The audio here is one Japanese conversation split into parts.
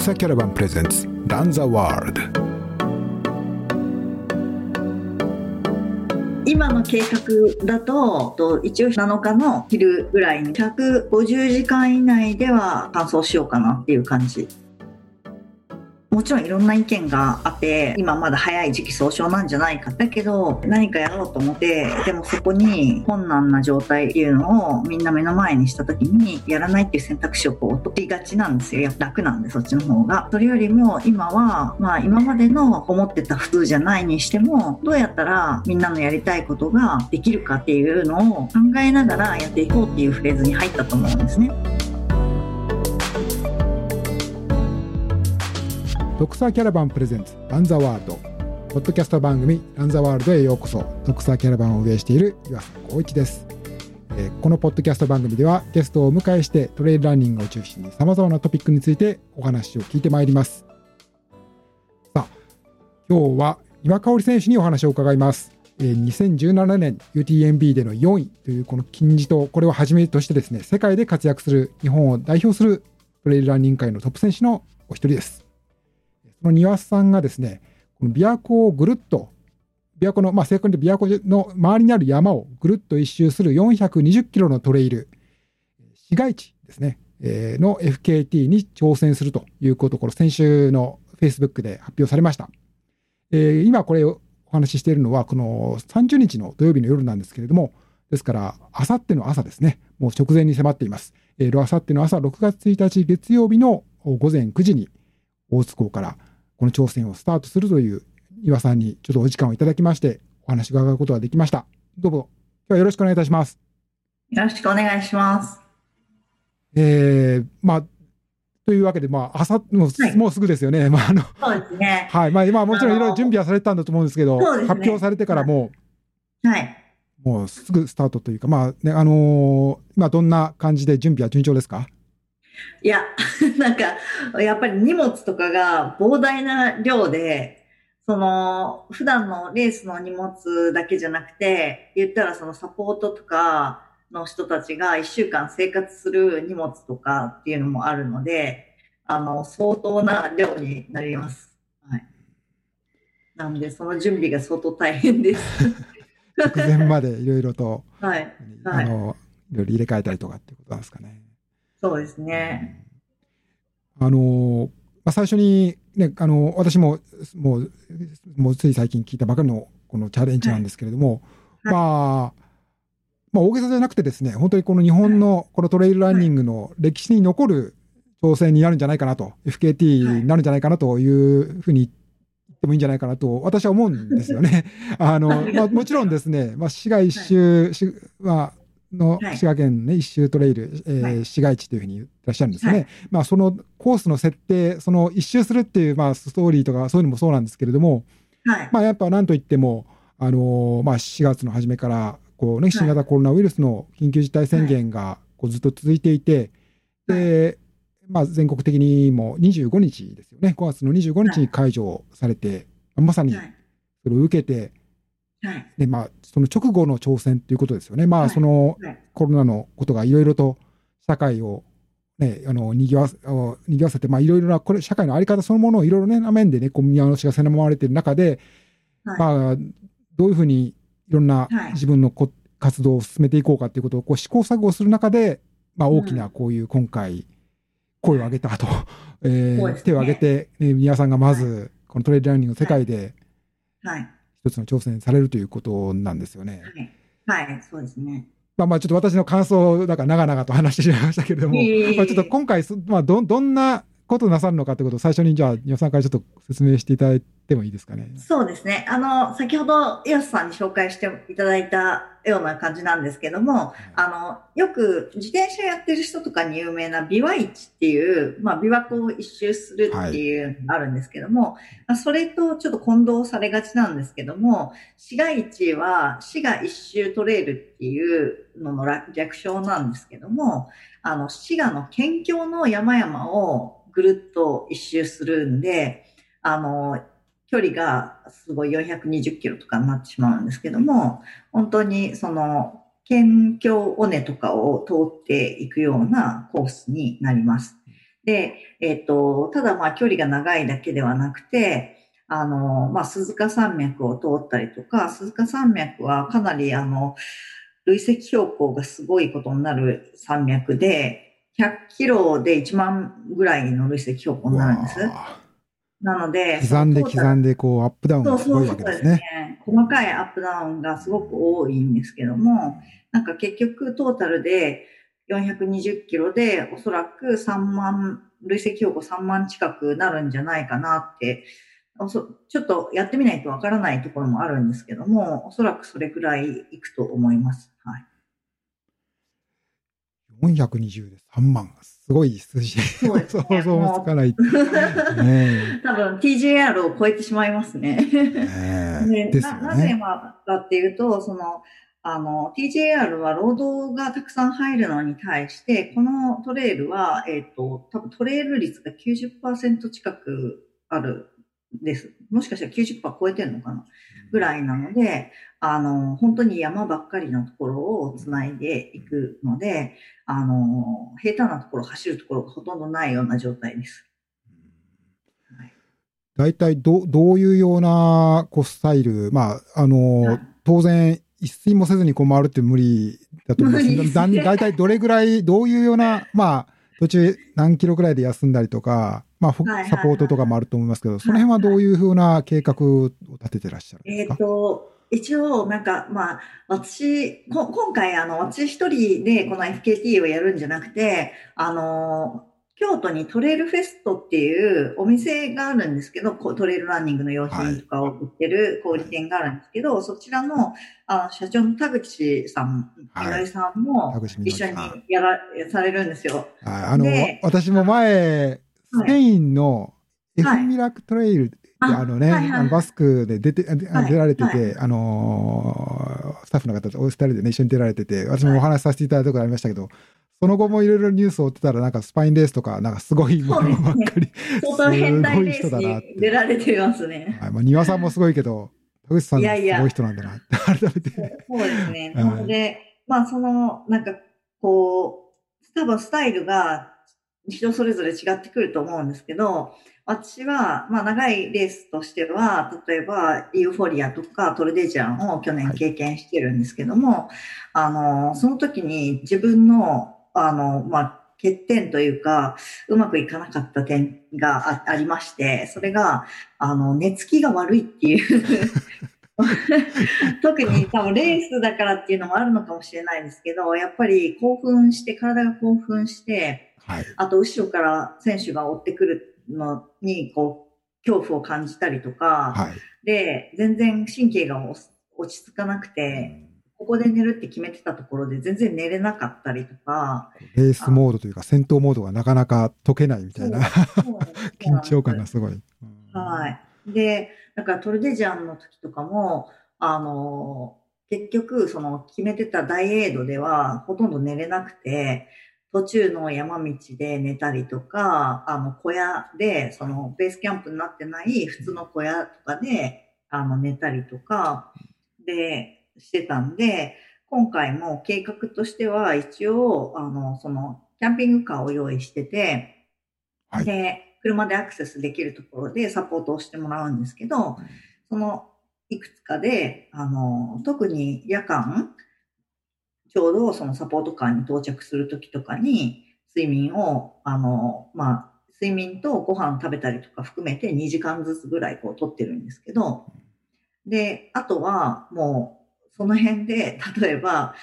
草キャラバンプレゼンツランザワールド今の計画だとと一応7日の昼ぐらいに150時間以内では完走しようかなっていう感じ。もちろんいろんな意見があって今まだ早い時期総称なんじゃないか。だけど何かやろうと思ってでもそこに困難な状態っていうのをみんな目の前にした時にやらないっていう選択肢をこう取りがちなんですよ。楽なんでそっちの方が。それよりも今はまあ今までの思ってた普通じゃないにしてもどうやったらみんなのやりたいことができるかっていうのを考えながらやっていこうっていうフレーズに入ったと思うんですね。ドクサーキャラバンプレゼンツランザワールド。ポッドキャスト番組ランザワールドへようこそドクサーキャラバンを運営している岩佐光一です、えー、このポッドキャスト番組ではゲストをお迎えしてトレイルランニングを中心に様々なトピックについてお話を聞いてまいります。さあ今日は岩香織選手にお話を伺います。2017年 UTMB での4位というこの金字塔、これをはじめとしてですね、世界で活躍する日本を代表するトレイルランニング界のトップ選手のお一人です。その庭さんがですね、この琵琶湖をぐるっと、琵琶湖の、まあ、正確に琵琶湖の周りにある山をぐるっと一周する420キロのトレイル、市街地ですね、えー、の FKT に挑戦するということ、この先週の Facebook で発表されました。えー、今これお話ししているのは、この30日の土曜日の夜なんですけれども、ですから、あさっての朝ですね、もう直前に迫っています。あさっての朝、6月1日月曜日の午前9時に、大津港からこの挑戦をスタートするという岩さんにちょっとお時間をいただきまして、お話を伺うことができました。どうぞ、今日はよろしくお願いいたします。よろしくお願いします。えー、まあ、というわけで、まあ、朝もうはい、もうすぐですよね。まあ、あの、そうですね。はい。まあ、今もちろんいろいろ準備はされてたんだと思うんですけど、ね、発表されてからもう、はい。もうすぐスタートというか、まあね、あのー、今どんな感じで準備は順調ですか？いや、なんか、やっぱり荷物とかが膨大な量で、その、普段のレースの荷物だけじゃなくて、言ったらそのサポートとかの人たちが一週間生活する荷物とかっていうのもあるので、あの、相当な量になります。はい。なんで、その準備が相当大変です。直前までいろいろと、はい。はい、あの、いろいろ入れ替えたりとかっていうことなんですかね。そうですね。あの、まあ、最初に、ね、あの、私も、もう、もうつい最近聞いたばかりのこのチャレンジなんですけれども、はい、まあ、まあ、大げさじゃなくてですね、本当にこの日本のこのトレイルランニングの歴史に残る挑戦になるんじゃないかなと、FKT になるんじじゃないかなというふうに言ってもいいんじゃないかなと、私は思うんですよね。あの、まあ、もちろんですね、まあ、市街一周、まあ、の滋賀県ね、一周トレイル、えー、市街地というふうにいらっしゃるんですね。はい、まあ、そのコースの設定、その一周するっていう、まあ、ストーリーとかそういうのもそうなんですけれども、はい、まあ、やっぱなんといっても、あのー、まあ、4月の初めから、こうね、新型コロナウイルスの緊急事態宣言がこうずっと続いていて、で、まあ、全国的にも25日ですよね、5月の25日に解除されて、まさにそれを受けて、でまあ、その直後の挑戦ということですよね、まあ、そのコロナのことがいろいろと社会を、ね、あのにぎわにぎわせて、いろいろなこれ社会の在り方そのものをいろいろな面でね、こう見直しがせなまわれている中で、はい、まあ、どういうふうにいろんな自分のこ、活動を進めていこうかということをこう試行錯誤する中で、まあ、大きなこういう今回、声を上げたと、えー、ね、手を挙げて、ね、皆さんがまず、このトレードランニングの世界で、はい一つの挑戦されるということなんですよね。はい、はい、そうですね。まあまあちょっと私の感想だから長々と話してしまいましたけれども、まあちょっと今回、まあど、どんなことなさるのかということを最初にじゃあ、皆さんからちょっと説明していただいてもいいですかね。そうですね。あの、先ほど、イオスさんに紹介していただいたような感じなんですけども、あの、よく自転車やってる人とかに有名な琵琶市っていう、まあ、琵琶湖を一周するっていうのがあるんですけども、はい、それとちょっと混同されがちなんですけども、市街地は市が一周トレイルっていうのの略称なんですけども、あの、滋賀の県境の山々をぐるっと一周するんで、あの、距離がすごい420キロとかになってしまうんですけども、本当にその、県境尾根とかを通っていくようなコースになります。で、えっ、と、ただまあ距離が長いだけではなくて、あの、まあ、鈴鹿山脈を通ったりとか、鈴鹿山脈はかなりあの、累積標高がすごいことになる山脈で、100キロで1万ぐらいの累積標高になるんです？なので、刻んで刻んで、こう、アップダウンがすごいわけですね。そうそうですね。細かいアップダウンがすごく多いんですけども、なんか結局トータルで420キロでおそらく3万、累積標高3万近くなるんじゃないかなってちょっとやってみないとわからないところもあるんですけども、おそらくそれくらいいくと思います。はい。420で3万。すごい数字。そうですね、想像もつかない。ね、多分 TJR を超えてしまいますね。ねななぜかっていうと、その、あの、TJR は労働がたくさん入るのに対して、このトレイルは、えっ、ー、と、多分トレイル率が90%近くあるです。もしかしたら90%超えてるのかなぐらいなので、あの、本当に山ばっかりのところをつないでいくので、あの、平坦なところ走るところがほとんどないような状態です。大体どどういうようなこうスタイル、まあ、あの、はい、当然、一睡もせずにこう回るって無理だと思います。だ大体どれぐらい、どういうような、まあ、途中何キロぐらいで休んだりとか、まあ、サポートとかもあると思いますけど、その辺はどういうふうな計画を立ててらっしゃるんですか、えっ、と、一応、なんか、まあ、私、今回、あの、私一人でこの FKT をやるんじゃなくて、あの、京都にトレイルフェストっていうお店があるんですけど、トレイルランニングの用品とかを売ってる小売店があるんですけど、はい、そちらのあの社長の田口さん、みのりさん。も一緒にやら、されるんですよ。はい、あの、私も前、スペインのエフミラクトレイルあのね、はいはい、あのバスクで出て、出られてて、はい、あのー、スタッフの方とお二人でね、一緒に出られてて、私もお話しさせていただいたことありましたけど、その後もいろいろニュースを追ってたら、なんかスパインレースとか、なんかすごいものばっかり。相当変態レースに出られてますね。はい、まあ、庭さんもすごいけど、田口さんすごい人なんだなって、改めて。そうですね。なので、まあ、その、なんか、こう、多分スタイルが人それぞれ違ってくると思うんですけど、私は、まあ、長いレースとしては、例えば、ユーフォリアとかトルデジャンを去年経験してるんですけども、はい、あの、その時に自分の、あの、まあ、欠点というか、うまくいかなかった点がありまして、それが、あの、寝つきが悪いっていう。特に多分レースだからっていうのもあるのかもしれないですけど、やっぱり興奮して、体が興奮して、はい、あと後ろから選手が追ってくるのに、こう、恐怖を感じたりとか、はい、で、全然神経が落ち着かなくて、ここで寝るって決めてたところで全然寝れなかったりとか。レースモードというか戦闘モードがなかなか解けないみたいな緊張感がすごい。はい。で、だからトルデジャンの時とかも、あの、結局、その決めてた大エイドではほとんど寝れなくて、途中の山道で寝たりとか、あの小屋で、そのベースキャンプになってない普通の小屋とかで、あの寝たりとか、で、してたんで、今回も計画としては一応、あの、その、キャンピングカーを用意してて、はい、で、車でアクセスできるところでサポートをしてもらうんですけど、そのいくつかで、あの、特に夜間、ちょうどそのサポートカーに到着するときとかに、睡眠を、あの、まあ、睡眠とご飯食べたりとか含めて2時間ずつぐらいこう取ってるんですけど、で、あとはもうその辺で、例えば、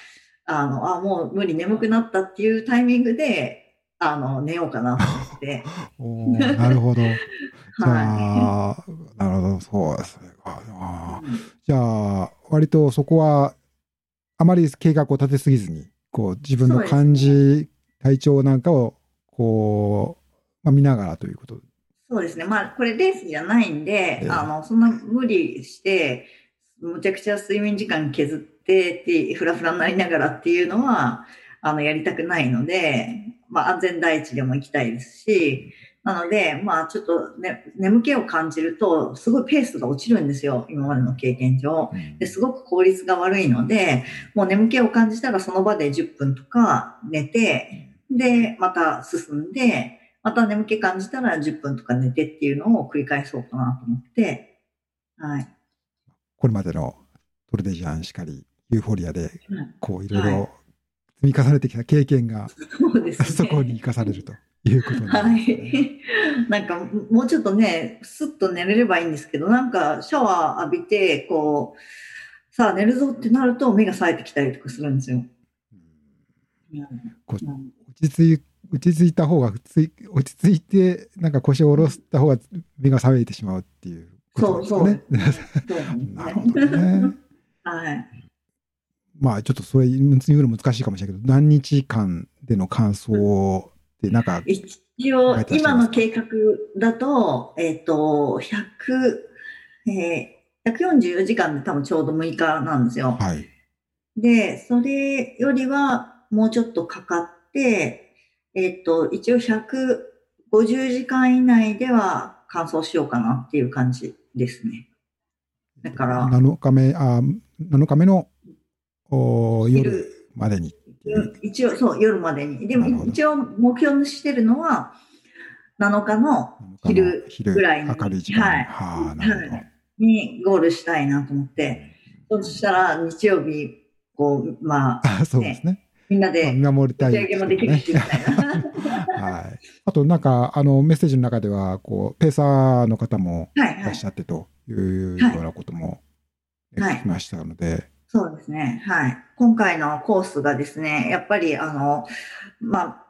あの、あ、もう無理眠くなったっていうタイミングで、あの、寝ようかなと思って。おなるほど。じゃあ、はい、なるほど、そうですね。あじゃあ、割とそこはあまり計画を立てすぎずに、こう、自分の感じ、ね、体調なんかを、こう、まあ、見ながらということ。そうですね。まあ、これレースじゃないんで、えー、あの、そんな無理して、むちゃくちゃ睡眠時間削ってって、ふらふらになりながらっていうのは、あの、やりたくないので、まあ、安全第一でも行きたいですし、なので、まあちょっとね、眠気を感じると、すごいペースが落ちるんですよ、今までの経験上。ですごく効率が悪いので、もう眠気を感じたらその場で10分とか寝て、で、また進んで、また眠気感じたら10分とか寝てっていうのを繰り返そうかなと思って、はい。これまでのトルデジャンしかり、ユーフォリアで、はいこういろいはろ積み重ねてきた経験が。そこに生かされるということになはりますね。い。なんか、もうちょっとね、スッと寝れればいいんですけど、なんか、シャワー浴びて、こう、さあ寝るぞってなると目が冴えてきたりとかするんですよ。うんうんこ落ち着い落ち着いた方が普通落ち着いてなんか腰を下ろした方が目が覚めてしまうっていうことそうですそう。そうなるほどね。はい。まあちょっとそれ言うの難しいかもしれないけど何日間での感想ってなんか一応、今の計画だと、えっ、と、100、えー、144時間で多分ちょうど6日なんですよ。はい。で、それよりはもうちょっとかかって、えっ、と、一応150時間以内では完走しようかなっていう感じですね。だから、7日目あ7日目のお夜昼までに一応、そう、夜までに。でも、一応目標にしてるのは、7日の昼昼ぐらいに。明るい時間はい。はい。にゴールしたいなと思って、そしたら日曜日、こう、まあ、あそうですね。まあみんなで見守りたい打ち上げもできるし、みたいな。はい。あとなんかあのメッセージの中ではこうペーサーの方もはいらっし。ゃってというようなことも聞きましたので、そうですね。はい。今回のコースがですね、やっぱりあの、まあ、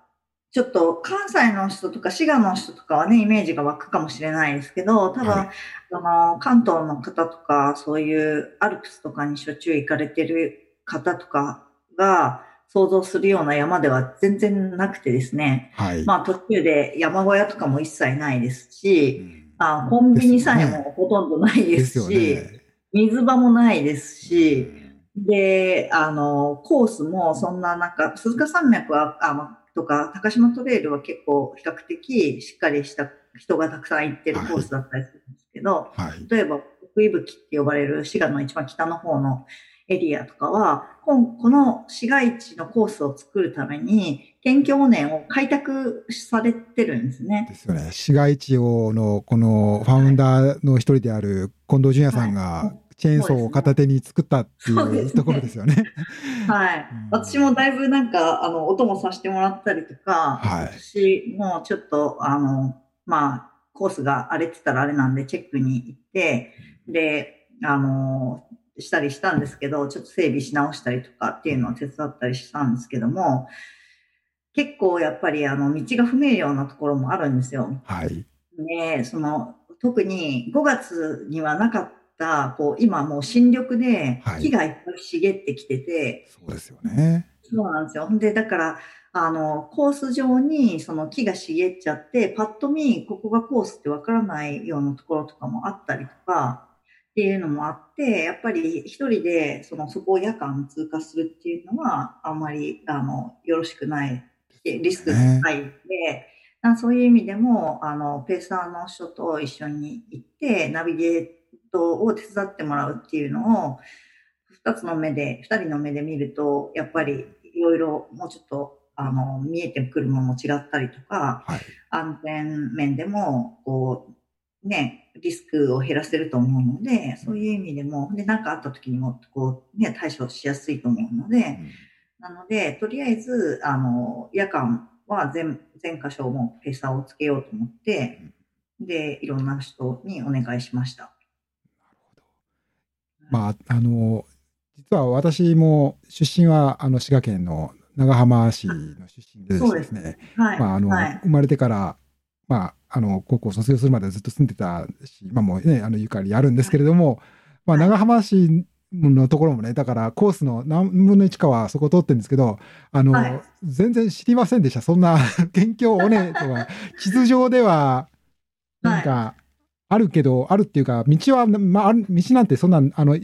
ちょっと関西の人とか滋賀の人とかはね、イメージが湧くかもしれないですけど、多分、はいあの、関東の方とか、そういうアルプスとかにしょっちゅう行かれてる方とかが想像するような山では全然なくてですね、はい。まあ途中で山小屋とかも一切ないですうし、んあコンビニさえもほとんどないでですよすし、ね。水場もないですし、うんで、あの、コースもそんななんか、鈴鹿山脈は、あまとか、高島トレイルは結構比較的しっかりした人がたくさん行ってるコースだったりするんですけど、はい。例えば、奥伊吹って呼ばれる滋賀の一番北の方のエリアとかは、この市街地のコースを作るために、県境年を開拓されてるんですね。ですよね。市街地をのこのファウンダーの一人である近藤淳也さんがチェーンソーを片手に作ったっていうところですよね。はいうん。私もだいぶなんか、あの、音もさせてもらったりとか、はい私もちょっと、あの、まあ、コースが荒れてたらあれなんでチェックに行って、で、あの、したりしたんですけど、ちょっと整備し直したりとかっていうのを手伝ったりしたんですけども、結構やっぱりあの、道が不明瞭なところもあるんですよ。はい。で、その、特に5月にはなかった、こう、今もう新緑ではい木がいっぱい茂ってきてて、そうですよね。そうなんですよ。で、だから、あの、コース上にその木が茂っちゃって、パッと見、ここがコースってわからないようなところとかもあったりとか、っていうのもあって、やっぱり一人で、その、そこを夜間通過するっていうのは、あんまり、あの、よろしくない、リスクが高いんで、あそういう意味でも、あの、ペーサーの人と一緒に行って、ナビゲートを手伝ってもらうっていうのを、二つの目で、二人の目で見ると、やっぱりいろいろもうちょっと、あの、見えてくるものも違ったりとか、はい。安全面でも、こう、ね、リスクを減らせると思うので、そういう意味でも、で、なんかあった時にも、こう、ね、対処しやすいと思うので、なので、とりあえず、あの、夜間は全、全箇所もペーサーをつけようと思って、で、いろんな人にお願いしました。まあ、あの、実は私も出身は、あの、滋賀県の長浜市の出身でですですね、はい。まあ、あの、はい。生まれてから、まあ、あの、高校卒業するまでずっと住んでたし、今もね、あの、ゆかりあるんですけれども、まあ、はい長浜市のところもね、だからコースの何分の1かはそこ通ってるんですけど、あの、はい全然知りませんでした。そんな、県境をね、とか、地図上では、なんか、あるけど、あるっていうか、道は、まあ、道なんてそんな、あの、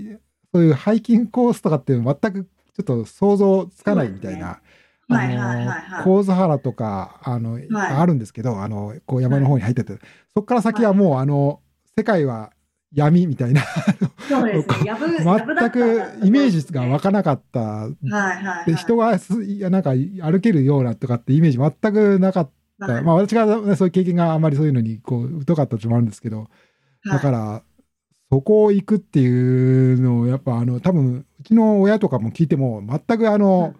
そういうハイキングコースとかっていうの全くちょっと想像つかないみたいな。神津原とか、あの、あるんですけど、あの、こう山の方に入ってて、そこから先はもう、あの、世界は闇みたいな、そうですね。全くイメージが湧かなかった。はいはい、はい。で、人がすいやなんか歩けるようなとかってイメージ全くなかっだからまあ私が、ね、そういう経験があまりそういうのにこう疎かったっもあるんですけど、だから、そこを行くっていうのを、やっぱあの、多分うちの親とかも聞いても、全くあの、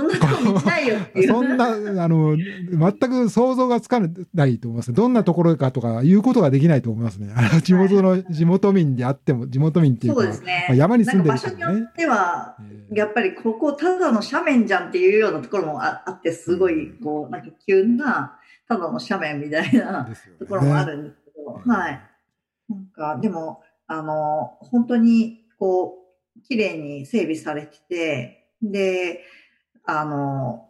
そんなとこ行きたいよっていう。そんな、あの、全く想像がつかないと思います。どんなところかとか、いうことができないと思いますね。あの地元の、地元民であっても、地元民っていうか、そうですねまあ、山に住んでるねか場所によっ。ては、えやっぱりここただの斜面じゃんっていうようなところもああって、すごい、こう、なんか急な、ただの斜面みたいーなところもあるんですけど、はい。なんか、でも、あの、本当に、こう、綺麗に整備されてて、で、あの、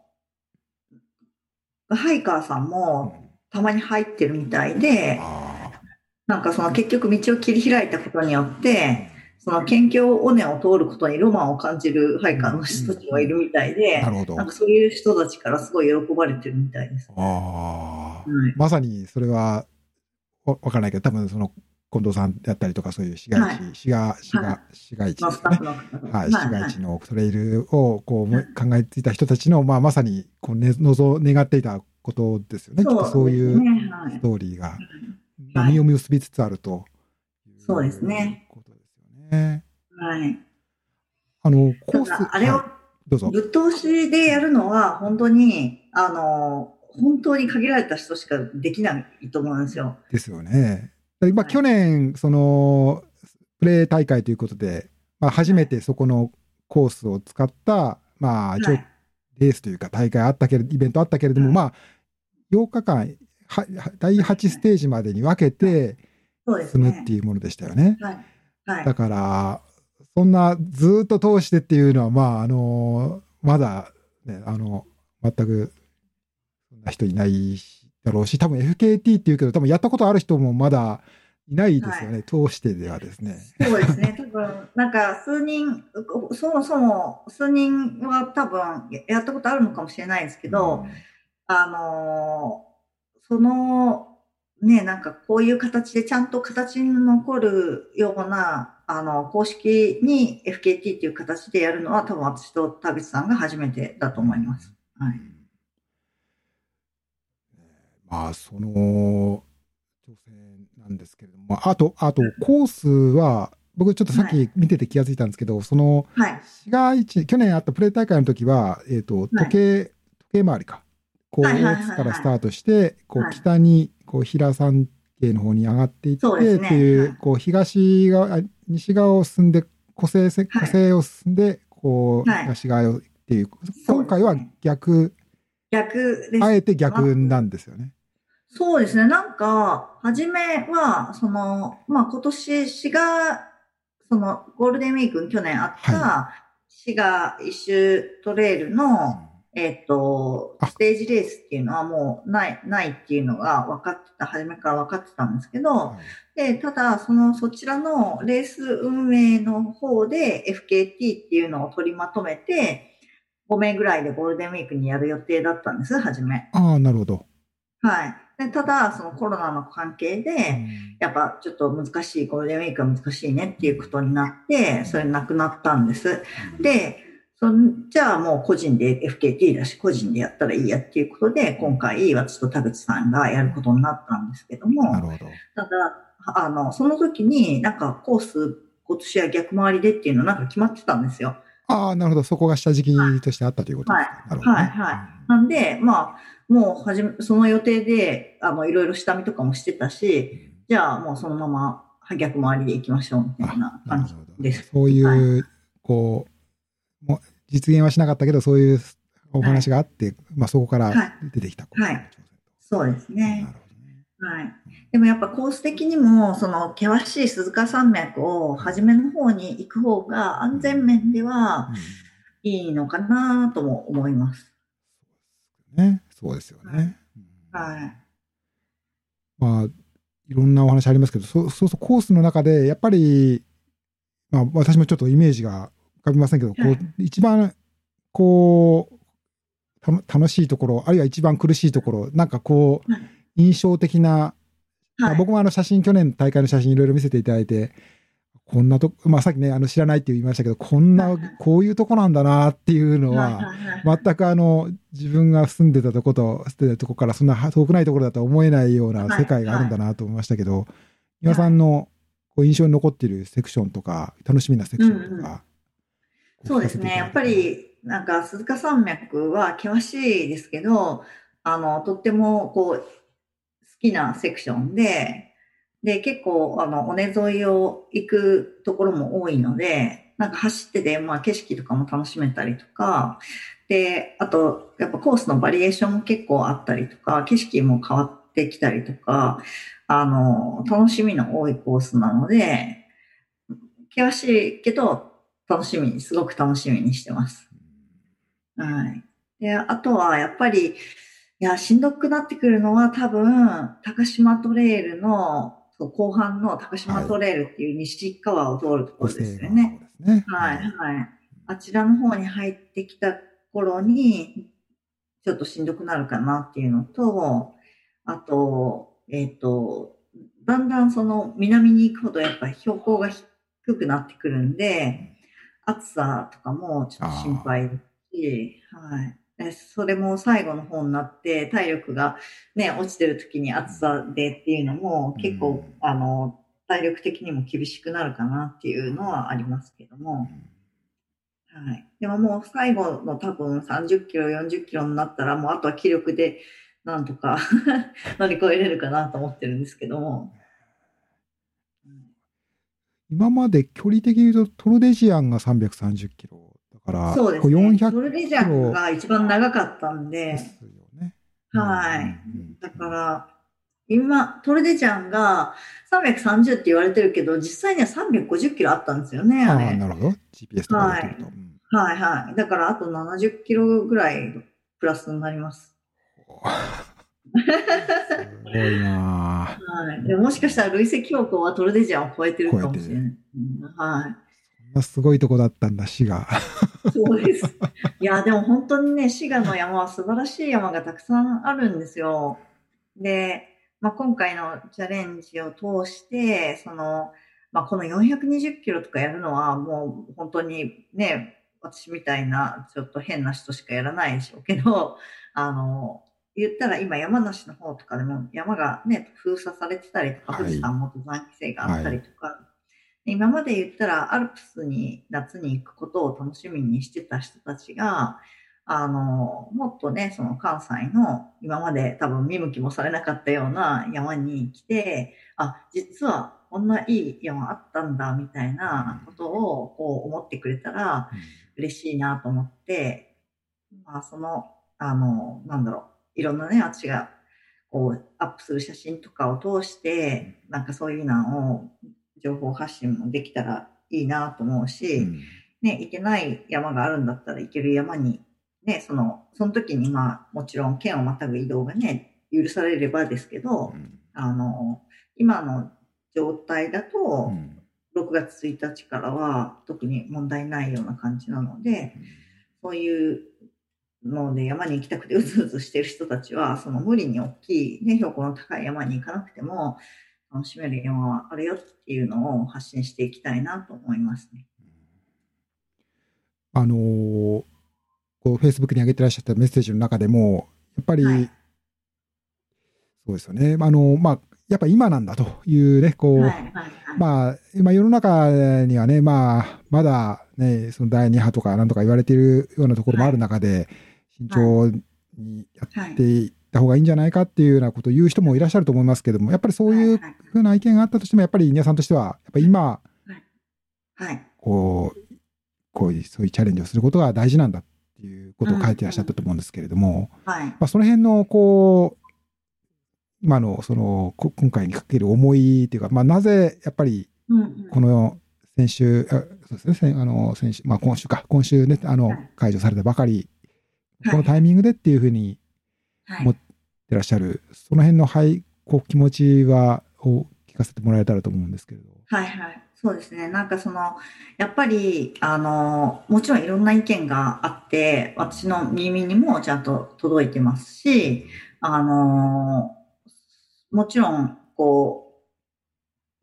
ハイカーさんもたまに入ってるみたいで、あなんかその結局道を切り開いたことによって、その県境尾根を通ることにロマンを感じるハイカーの人たちがいるみたいーでな、るほど。あなんかそういう人たちからすごい喜ばれてるみたいです。あはいー。まさにそれは、わわからないけど、多分その、近藤さんだったりとか、そういう市街地、はい市が、市はが、市街地まあ、ですねはい、市街地のトレイルをこう思い考えていた人たちの、まあ、まさにこう、ね、望願っていたことですよね。きっとそういうストーリーが、はい実を結びつつあるといそうですね。ことですよね。はい。あの、コたース、だ、あれをはいどうぞ。ぶっ通しでやるのは、本当に、あの、本当に限られた人しかできないと思うんですよ。ですよね。まあ、はい去年、その、プレー大会ということで、まあ、初めてそこのコースを使った、まあ、レースというか大会あったけれど、イベントあったけれども、はいまあ、8日間、は第8ステージまでに分けて進むって。いうものでしたよね。はい。はいだ。から、そんなずーっと通してっていうのは、まあ、あの、まだ、ね、あの、全く、そんな人いないだろうし、多分 FKT っていうけど、多分やったことある人もまだいないですよね、通してではですね。そうですね。多分、なんか数人、そもそも数人は多分ややったことあるのかもしれないですけど、あのーその、ね、なんかこういう形でちゃんと形に残るような、あの、公式に FKT っていう形でやるのは多分私と田口さんが初めてだと思います。はい。まあ、その、挑戦なんですけれども、あと、あと、コースは、僕ちょっとさっき見てて気がついたんですけど、その、はい。市街地、去年あったプレー大会の時は、えっ、と、時計、時計回りか。こう、はいはいはいはい。大津からスタートして、こう、はい。北に、こう、平山系の方に上がっていって、ね。っていう、はい。こう、東側、あ西側を進んで、湖西西を進んで、こう、はい。東側をっていう、今回は逆、逆。あえて逆なんですよね。そうですね。なんか、初めは、その、まあ、今年、滋賀、その、ゴールデンウィークに去年あった、は滋賀一周トレイルの、えっとあ、ステージレースっていうのはもうない、ないっていうのが分かってた、初めから分かってたんですけど、はいで、ただ、その、そちらのレース運営の方で FKT っていうのを取りまとめて、5名ぐらいでゴールデンウィークにやる予定だったんです、初め。ああ、なるほど。はい。でただ、そのコロナの関係で、やっぱちょっと難しい、ゴールデンウィークは難しいねっていうことになって、それなくなったんです。で、そんじゃあもう個人で FKT だし、個人でやったらいいやっていうことで、今回私と田口さんがやることになったんですけども、なるほど。ただ、あの、その時になんかコース、今年は逆回りでっていうのなんか決まってたんですよ。ああ、なるほど。そこが下敷きとしてあったということですか。なるほどね。はいはいなんで、まあ、もうはじめ、その予定で、あの、いろいろ下見とかもしてたし、じゃあもうそのまま逆回りで行きましょうみたいな感じです。そういう、はこう、もう実現はしなかったけど、そういうお話があって、まあそこからはい出てきた。はいそうですね。はい。でもやっぱコース的にも、その険しい鈴鹿山脈を初めの方に行く方が安全面ではうんいいのかなとも思います。ね、そうですよね。うんはい。まあ、いろんなお話ありますけど、そうそうそう、コースの中で、やっぱり、まあ、私もちょっとイメージが浮かびませんけど、こはいう一番、こう、楽しいところ、あるいは一番苦しいところ、なんかこうはい、印象的な、まあはい。僕もあの写真、去年の大会の写真いろいろ見せていただいて、こんなとこ、まあさっきね、あの知らないって言いましたけど、こんな、こういうとこなんだなっていうのは、全くあの、自分が住んでたとこと、住んでたとこからそんな遠くないところだと思えないような世界があるんだなと思いましたけど、岩さんのこう印象に残っているセクションとか、楽しみなセクションとか。そうですね。やっぱり、なんか鈴鹿山脈は険しいですけど、あの、とってもこう、好きなセクションで、で、結構、あの、尾根沿いを行くところも多いので、なんか走ってて、まあ景色とかも楽しめたりとか、で、あと、やっぱコースのバリエーションも結構あったりとか、景色も変わってきたりとか、あの、楽しみの多いコースなので、険しいけど、楽しみに、すごく楽しみにしてます。はい。で、あとは、やっぱり、いや、しんどくなってくるのは多分、高島トレイルの後半の高島トレイルっていう西川を通るところですよね。はい、はい、はい。あちらの方に入ってきた頃に、ちょっとしんどくなるかなっていうのと、あと、えっ、ー、と、だんだんその南に行くほどやっぱ標高が低くなってくるんで、暑さとかもちょっと心配ですし、はい。それも最後の方になって体力がね、落ちてる時に暑さでっていうのも結構、うん、あの、体力的にも厳しくなるかなっていうのはありますけども。はい。でももう最後の多分30キロ、40キロになったらもうあとは気力でなんとか 乗り越えれるかなと思ってるんですけども。今まで距離的に言うとトルデジアンが330キロから、そうですね。400トルデジャンが一番長かったんで、ですよね。はい。だから、今、トルデジャンが330って言われてるけど、実際には350キロあったんですよね。ああ、なるほど。GPS とかでと、はい、はいはい。だからあと70キロぐらいプラスになります。すごいなはい。でもしかしたら累積標高はトルデジャンを超えてるかもしれない。はい。すごいとこだったんだ、滋賀。そうです。いや、でも本当にね、滋賀の山は素晴らしい山がたくさんあるんですよ。で、まあ、今回のチャレンジを通して、その、まあ、この420キロとかやるのはもう本当にね、私みたいなちょっと変な人しかやらないでしょうけど、あの、言ったら今山梨の方とかでも山がね、封鎖されてたりとか、富士山も登山規制があったりとか、はい今まで言ったらアルプスに夏に行くことを楽しみにしてた人たちが、あの、もっとね、その関西の今まで多分見向きもされなかったような山に来て、あ、実はこんないい山あったんだみたいなことをこう思ってくれたら嬉しいなと思って、まあその、あの、なんだろう、いろんなね、私がこうアップする写真とかを通して、なんかそういうのを情報発信もできたらいいなと思うし、うん、ね、行けない山があるんだったら行ける山に、ね、その、その時にまあ、もちろん県をまたぐ移動がね、許されればですけど、うん、あの、今の状態だと、6月1日からは特に問題ないような感じなので、そういうので山に行きたくてうずうずしてる人たちは、その無理に大きい、ね、標高の高い山に行かなくても、楽しめる山はあるよっていうのを発信していきたいなと思いますね。あのー、こう、フェイスブックに上げてらっしゃったメッセージの中でも、やっぱり、はい、そうですよね。あの、まあ、やっぱ今なんだというね、こう、はいはいはい、まあ、今世の中にはね、まあ、まだね、その第2波とかなんとか言われているようなところもある中で、慎重にやってた方がいいんじゃないかっていうようなことを言う人もいらっしゃると思いますけども、やっぱりそういうふうな意見があったとしても、やっぱり稲さんとしては、やっぱり今、はい、こう、こういう、そういうチャレンジをすることが大事なんだっていうことを書いていらっしゃったと思うんですけれども、はい、まあ、その辺の、こう、今の、その、今回にかける思いっていうか、まあ、なぜ、やっぱり、この、先週、そうですね、あの、先週、まあ、今週か、今週ね、あの、解除されたばかり、このタイミングでっていうふうに持ってらっしゃる、その辺のはいこう気持ちはを聞かせてもらえたらと思うんですけれど。はいはい。そうですね。なんかその、やっぱり、あの、もちろんいろんな意見があって、私の耳にもちゃんと届いてますし、あの、もちろん、こ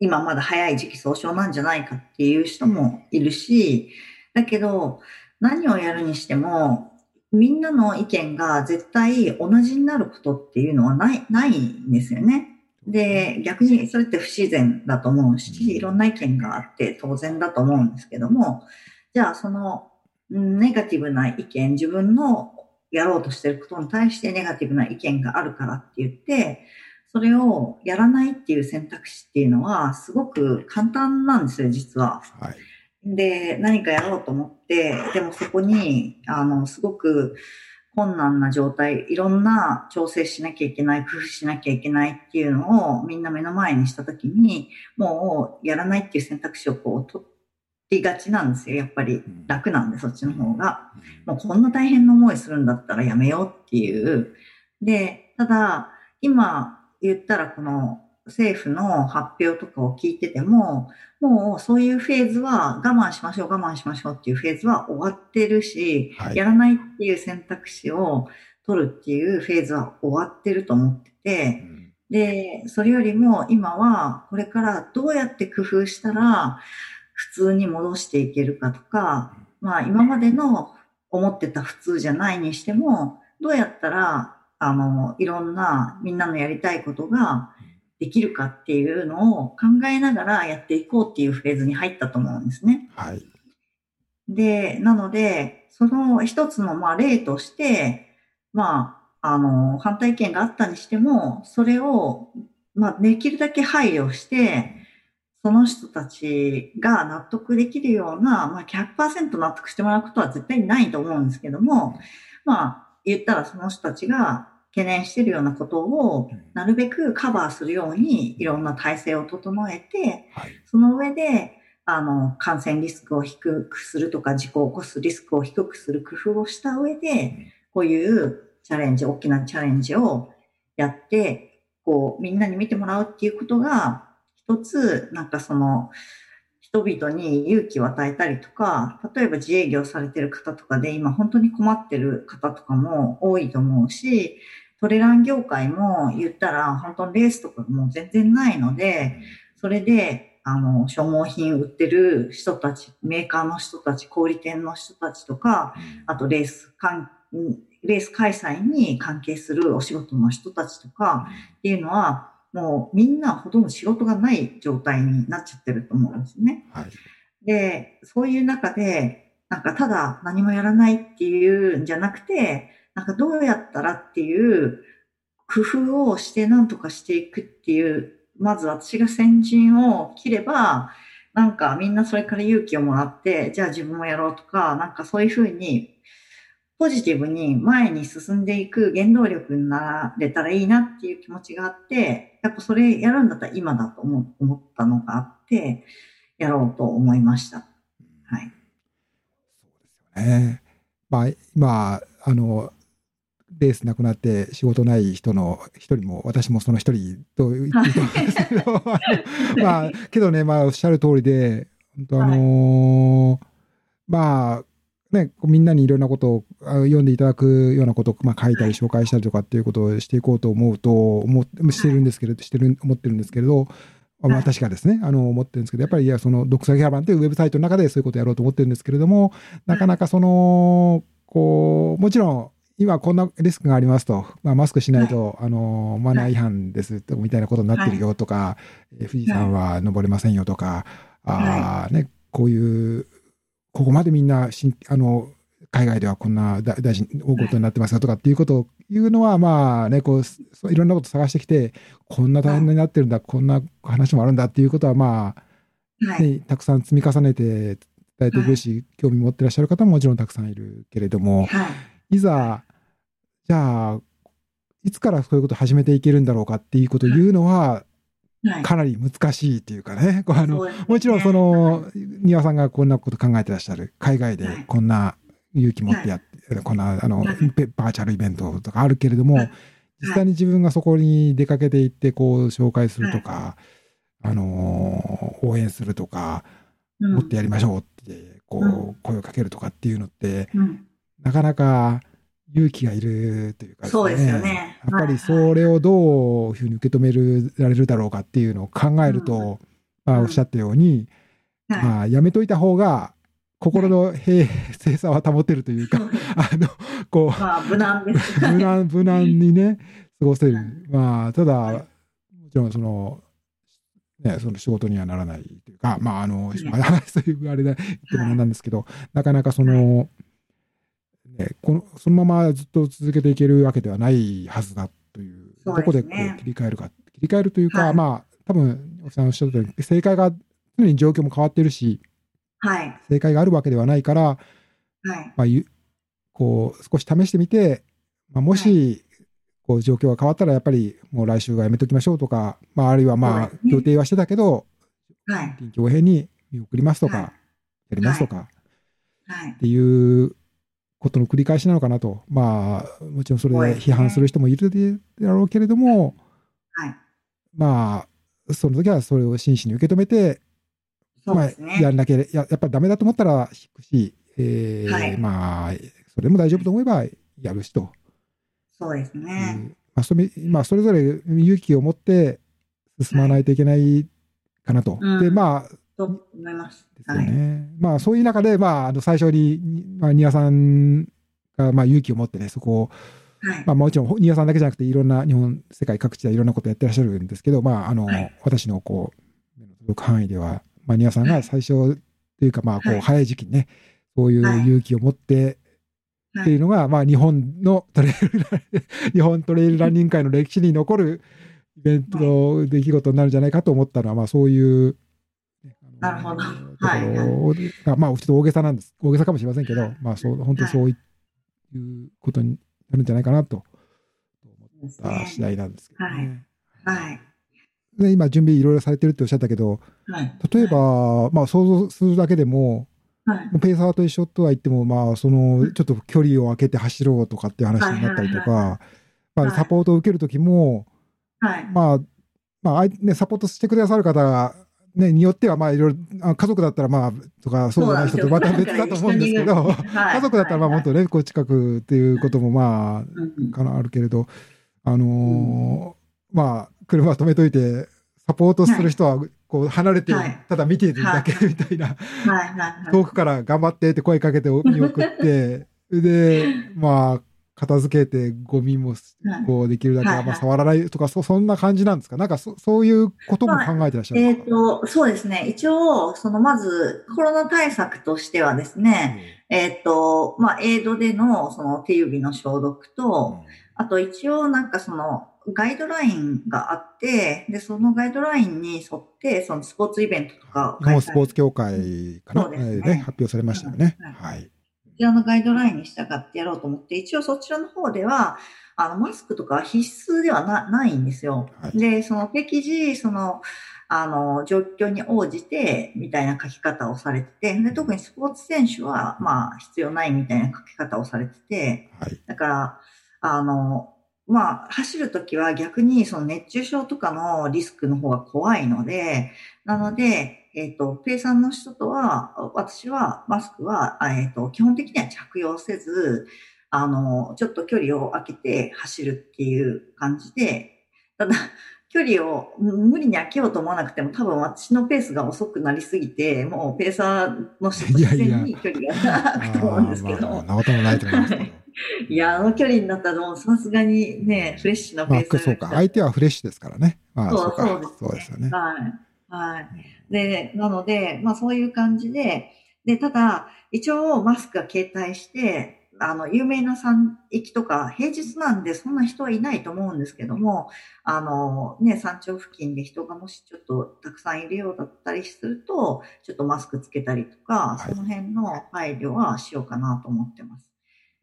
今まだ早い時期総称なんじゃないかっていう人もいるし、だけど、何をやるにしても、みんなの意見が絶対同じになることっていうのはない、ないんですよね。で、逆にそれって不自然だと思うし、いろんな意見があって当然だと思うんですけども、じゃあそのネガティブな意見、自分のやろうとしてることに対してネガティブな意見があるからって言って、それをやらないっていう選択肢っていうのはすごく簡単なんですよ、実は。はい、で、何かやろうと思って、でもそこに、あの、すごく困難な状態、いろんな調整しなきゃいけない、工夫しなきゃいけないっていうのをみんな目の前にしたときに、もうやらないっていう選択肢をこう取りがちなんですよ。やっぱり楽なんで、そっちの方が。もうこんな大変な思いするんだったらやめようっていう。で、ただ、今言ったらこの政府の発表とかを聞いてても、もうそういうフェーズは我慢しましょう、我慢しましょうっていうフェーズは終わってるし、はい、やらないっていう選択肢を取るっていうフェーズは終わってると思ってて、うん、で、それよりも今はこれからどうやって工夫したら普通に戻していけるかとか、まあ今までの思ってた普通じゃないにしても、どうやったら、あの、いろんなみんなのやりたいことができるかっていうのを考えながらやっていこうっていうフレーズに入ったと思うんですね。はい。で、なので、その一つのまあ例として、まあ、あの、反対意見があったにしても、それを、まあ、できるだけ配慮して、その人たちが納得できるような、まあ、100%納得してもらうことは絶対にないと思うんですけども、まあ、言ったらその人たちが懸念しているようなことをなるべくカバーするようにいろんな体制を整えて、その上であの感染リスクを低くするとか事故を起こすリスクを低くする工夫をした上でこういうチャレンジ大きなチャレンジをやってこうみんなに見てもらうっていうことが一つなんかその人々に勇気を与えたりとか、例えば自営業されてる方とかで今本当に困ってる方とかも多いと思うし、トレラン業界も言ったら本当にレースとかも全然ないので、それで、あの、消耗品売ってる人たち、メーカーの人たち、小売店の人たちとか、あとレース、レース開催に関係するお仕事の人たちとかっていうのは、もうみんなほとんど仕事がない状態になっちゃってると思うんですね。はい、で、そういう中で、なんかただ何もやらないっていうんじゃなくて、なんかどうやったらっていう工夫をして何とかしていくっていう、まず私が先陣を切れば、なんかみんなそれから勇気をもらって、じゃあ自分もやろうとか、なんかそういうふうにポジティブに前に進んでいく原動力になれたらいいなっていう気持ちがあって、やっぱそれやるんだったら今だと思思ったのがあって、やろうと思いました。はい。そうですよね。まあ、今、あの、レースなくなって仕事ない人の一人も、私もその一人と言っていたんですけど、まあ、けどね、まあ、おっしゃる通りで、本当あのー、まあ、ね、みんなにいろんなことを読んでいただくようなことを、まあ、書いたり紹介したりとかっていうことをしていこうと思うと思してるんですけれどしてる思ってるんですけれど、まあ、私がですね。あの思ってるんですけどやっぱりいやその独裁キャバンというウェブサイトの中でそういうことをやろうと思ってるんですけれどもなかなかそのこうもちろん今こんなリスクがありますと、まあ、マスクしないと、あのマナー違反ですみたいなことになってるよとか、富士山は登れませんよとか、あね、こういうここまでみんなしんあの海外ではこんな大大事大事になってますかとかっていうことを言うのはまあねこういろんなこと探してきてこんな大変になってるんだ、こんな話もあるんだっていうことはまあ、ね、たくさん積み重ねて伝えていくし、興味持ってらっしゃる方ももちろんたくさんいるけれども、い。ざじゃあいつからそういうことを始めていけるんだろうかっていうことを言うのは、かなり難しいっていうかね、あの、ね、もちろんその、丹羽さんがこんなこと考えてらっしゃる、海外でこんな勇気持ってやって、こんな、あの、バーチャルイベントとかあるけれども、実際に自分がそこに出かけていって、こう、紹介するとか、あの、応援するとか、もっとやりましょうって、こう、声をかけるとかっていうのって、なかなか、勇気がいるというか、ね、そうですよね。やっぱりそれをどういうふうに受け止められるだろうかっていうのを考えると、まあ、おっしゃったように、はい。まあ、やめといた方が、心の平静さは保てるというか、あの、こまあ、無難です。う、無難、無難にね、過ごせる。はい。まあ、ただ、はい。もちろん、その、ね、その仕事にはならないというか、まあ、あの、い。まあ そういうあれだ、言ってもなんですけど、なかなかその、ね、この、そのままずっと続けていけるわけではないはずだという、どこでこう切り替えるか、切り替えるというか、はいまあ、多分、おっさんおっしゃったように、正解が、常に状況も変わってるし、はい。正解があるわけではないから、はい。まあ、ゆこう、少し試してみて、まあ、もし、こう、状況が変わったら、やっぱり、もう来週はやめときましょうとか、まあ、あるいはまあ予定はしてたけど、はい。臨機応変に見送りますとはいか、やりますとか、はいっ。ていうことの繰り返しなのかなと。まあ、もちろんそれで批判する人もいるだろうけれども、はい。まあ、その時はそれを真摯に受け止めて、まあ。やんなきゃや、やっぱりダメだと思ったら引くし、えーはいまあ、それでも大丈夫と思えばやるしと。そうですいうね。まあ、それまあ、それぞれ勇気を持って進まないといけないかなと。うんで、まあ、と思います。ですよはい。ね。まあ、そういう中で、まあ、あの最初に、まあ、ニアさんが、まあ、勇気を持ってね、そこを、はい。まあ、もちろん、ニアさんだけじゃなくて、いろんな日本、世界各地でいろんなことやってらっしゃるんですけど、まあ、あの、はい私の、こう、目の届く範囲では、まあ、ニアさんが最初っていうか、まあ、こう、はい早い時期にね、そういうはい勇気を持って、はっていうのが、まあ、日本のトレイルラン、日本トレイルランニング界の歴史に残るイベントの出来事になるんじゃないかと思ったのは、まあ、そういう、なるほどところが、まあ、ちょっと大げさなんです。大げさかもしれませんけど、まあ、そう、本当にそういうことになるんじゃないかなと思った次第なんですけどね。はい。で今、準備いろいろされてるっておっしゃったけど、はい。例えば、まあ、想像するだけでも、はい。ペーサーと一緒とは言っても、まあ、その、ちょっと距離を空けて走ろうとかっていう話になったりとはいはいはいか、まあ、はいサポートを受けるときも、はい。まあ、まああい、ね、サポートしてくださる方が、ね、によっては、まあ、いろいろ、あ家族だったら、まあ、とか、そうじゃない人とまた別だと思うんですけど、家族だったら、まあ、もっとね、こう近くっていうことも、まあ、かな、あるけれど、あのーまあ、車止めといて、サポートする人は、こう、離れてはい、ただ見ているだけみたいな。遠くから頑張ってって声かけて見送って、で、まあ、片付けてゴミもはい。こうできるだけ、はいまあ、触らないとかそ、そんな感じなんですか？なんかそそういうことも考えてらっしゃるえっ、んですか、と、そうですね。一応、その、まず、コロナ対策としてはですね、えっ、と、まあ、エイドでの、その、手指の消毒と、あと一応なんかそのガイドラインがあって、で、そのガイドラインに沿って、そのスポーツイベントとかを日本スポーツツ協会かな、そうですね。えーね発表されましたよね。うんはい。こちらのガイドラインに従ってやろうと思って、一応そちらの方では、あの、マスクとかは必須ではなないんですよ。はいで、その適時、その、あの、状況に応じて、みたいな書き方をされてて、で、特にスポーツ選手は、まあ、必要ないみたいな書き方をされてて、はい。だから、あの、まあ、走るときは逆にその熱中症とかのリスクの方が怖いので、なので、えっ、と、ペイさんの人とは、私はマスクは、あえっ、と、基本的には着用せず、あの、ちょっと距離を空けて走るっていう感じで、ただ、距離を無理に空けようと思わなくても多分私のペースが遅くなりすぎて、もうペーサーの人と自然に距離が空くと思うんですけど。あーまあ、なこともないと思いますけど。いや、あの距離になったらもうさすがにね、フレッシュなペまあース、がそうか。相手はフレッシュですからね。まあ、そうそうか。そうですねそうですよね。はい。はい。で、なので、まあそういう感じで、で、ただ、一応マスクが携帯して、あの、有名な山駅とか、平日なんでそんな人はいないと思うんですけども、あの、ね、山頂付近で人がもしちょっとたくさんいるようだったりすると、ちょっとマスクつけたりとか、はいその辺の配慮はしようかなと思ってます。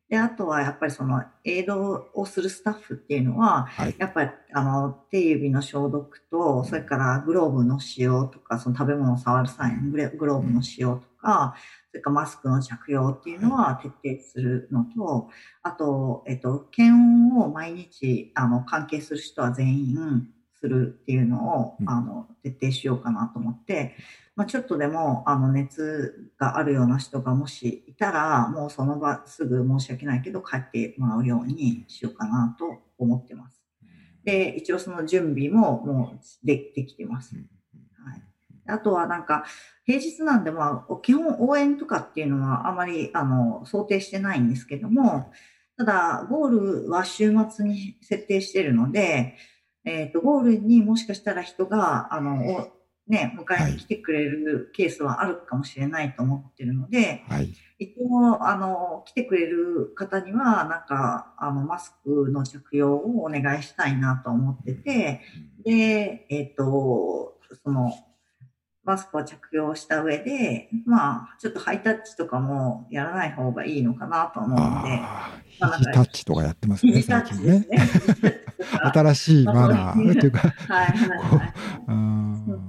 で、あとはやっぱりその、エイドをするスタッフっていうのは、はい。やっぱり、あの、手指の消毒と、それからグローブの使用とか、その食べ物を触る際のグレグローブの使用とか、それからマスクの着用っていうのは徹底するのと、あと、えっと、検温を毎日、あの、関係する人は全員するっていうのを、うんあの、徹底しようかなと思って、まあ、ちょっとでも、あの、熱があるような人がもしいたら、もうその場すぐ申し訳ないけど帰ってもらうようにしようかなと思ってます。で、一応その準備ももうでできてます。うんはい。あとはなんか、平日なんで、まあ、基本応援とかっていうのはあまり、あの、想定してないんですけども、ただ、ゴールは週末に設定してるので、えっ、ー、と、ゴールにもしかしたら人が、あの、ね、迎えに来てくれるケースはあるかもしれないと思ってるので、はい、一応、あの、来てくれる方には、なんか、あの、マスクの着用をお願いしたいなと思ってて、で、えっ、ー、と、その、マスクを着用した上で、まあ、ちょっとハイタッチとかもやらない方がいいのかなと思うので。まあ、ヒタッチとかやってますね。新しいマナーというか。はいはいはい。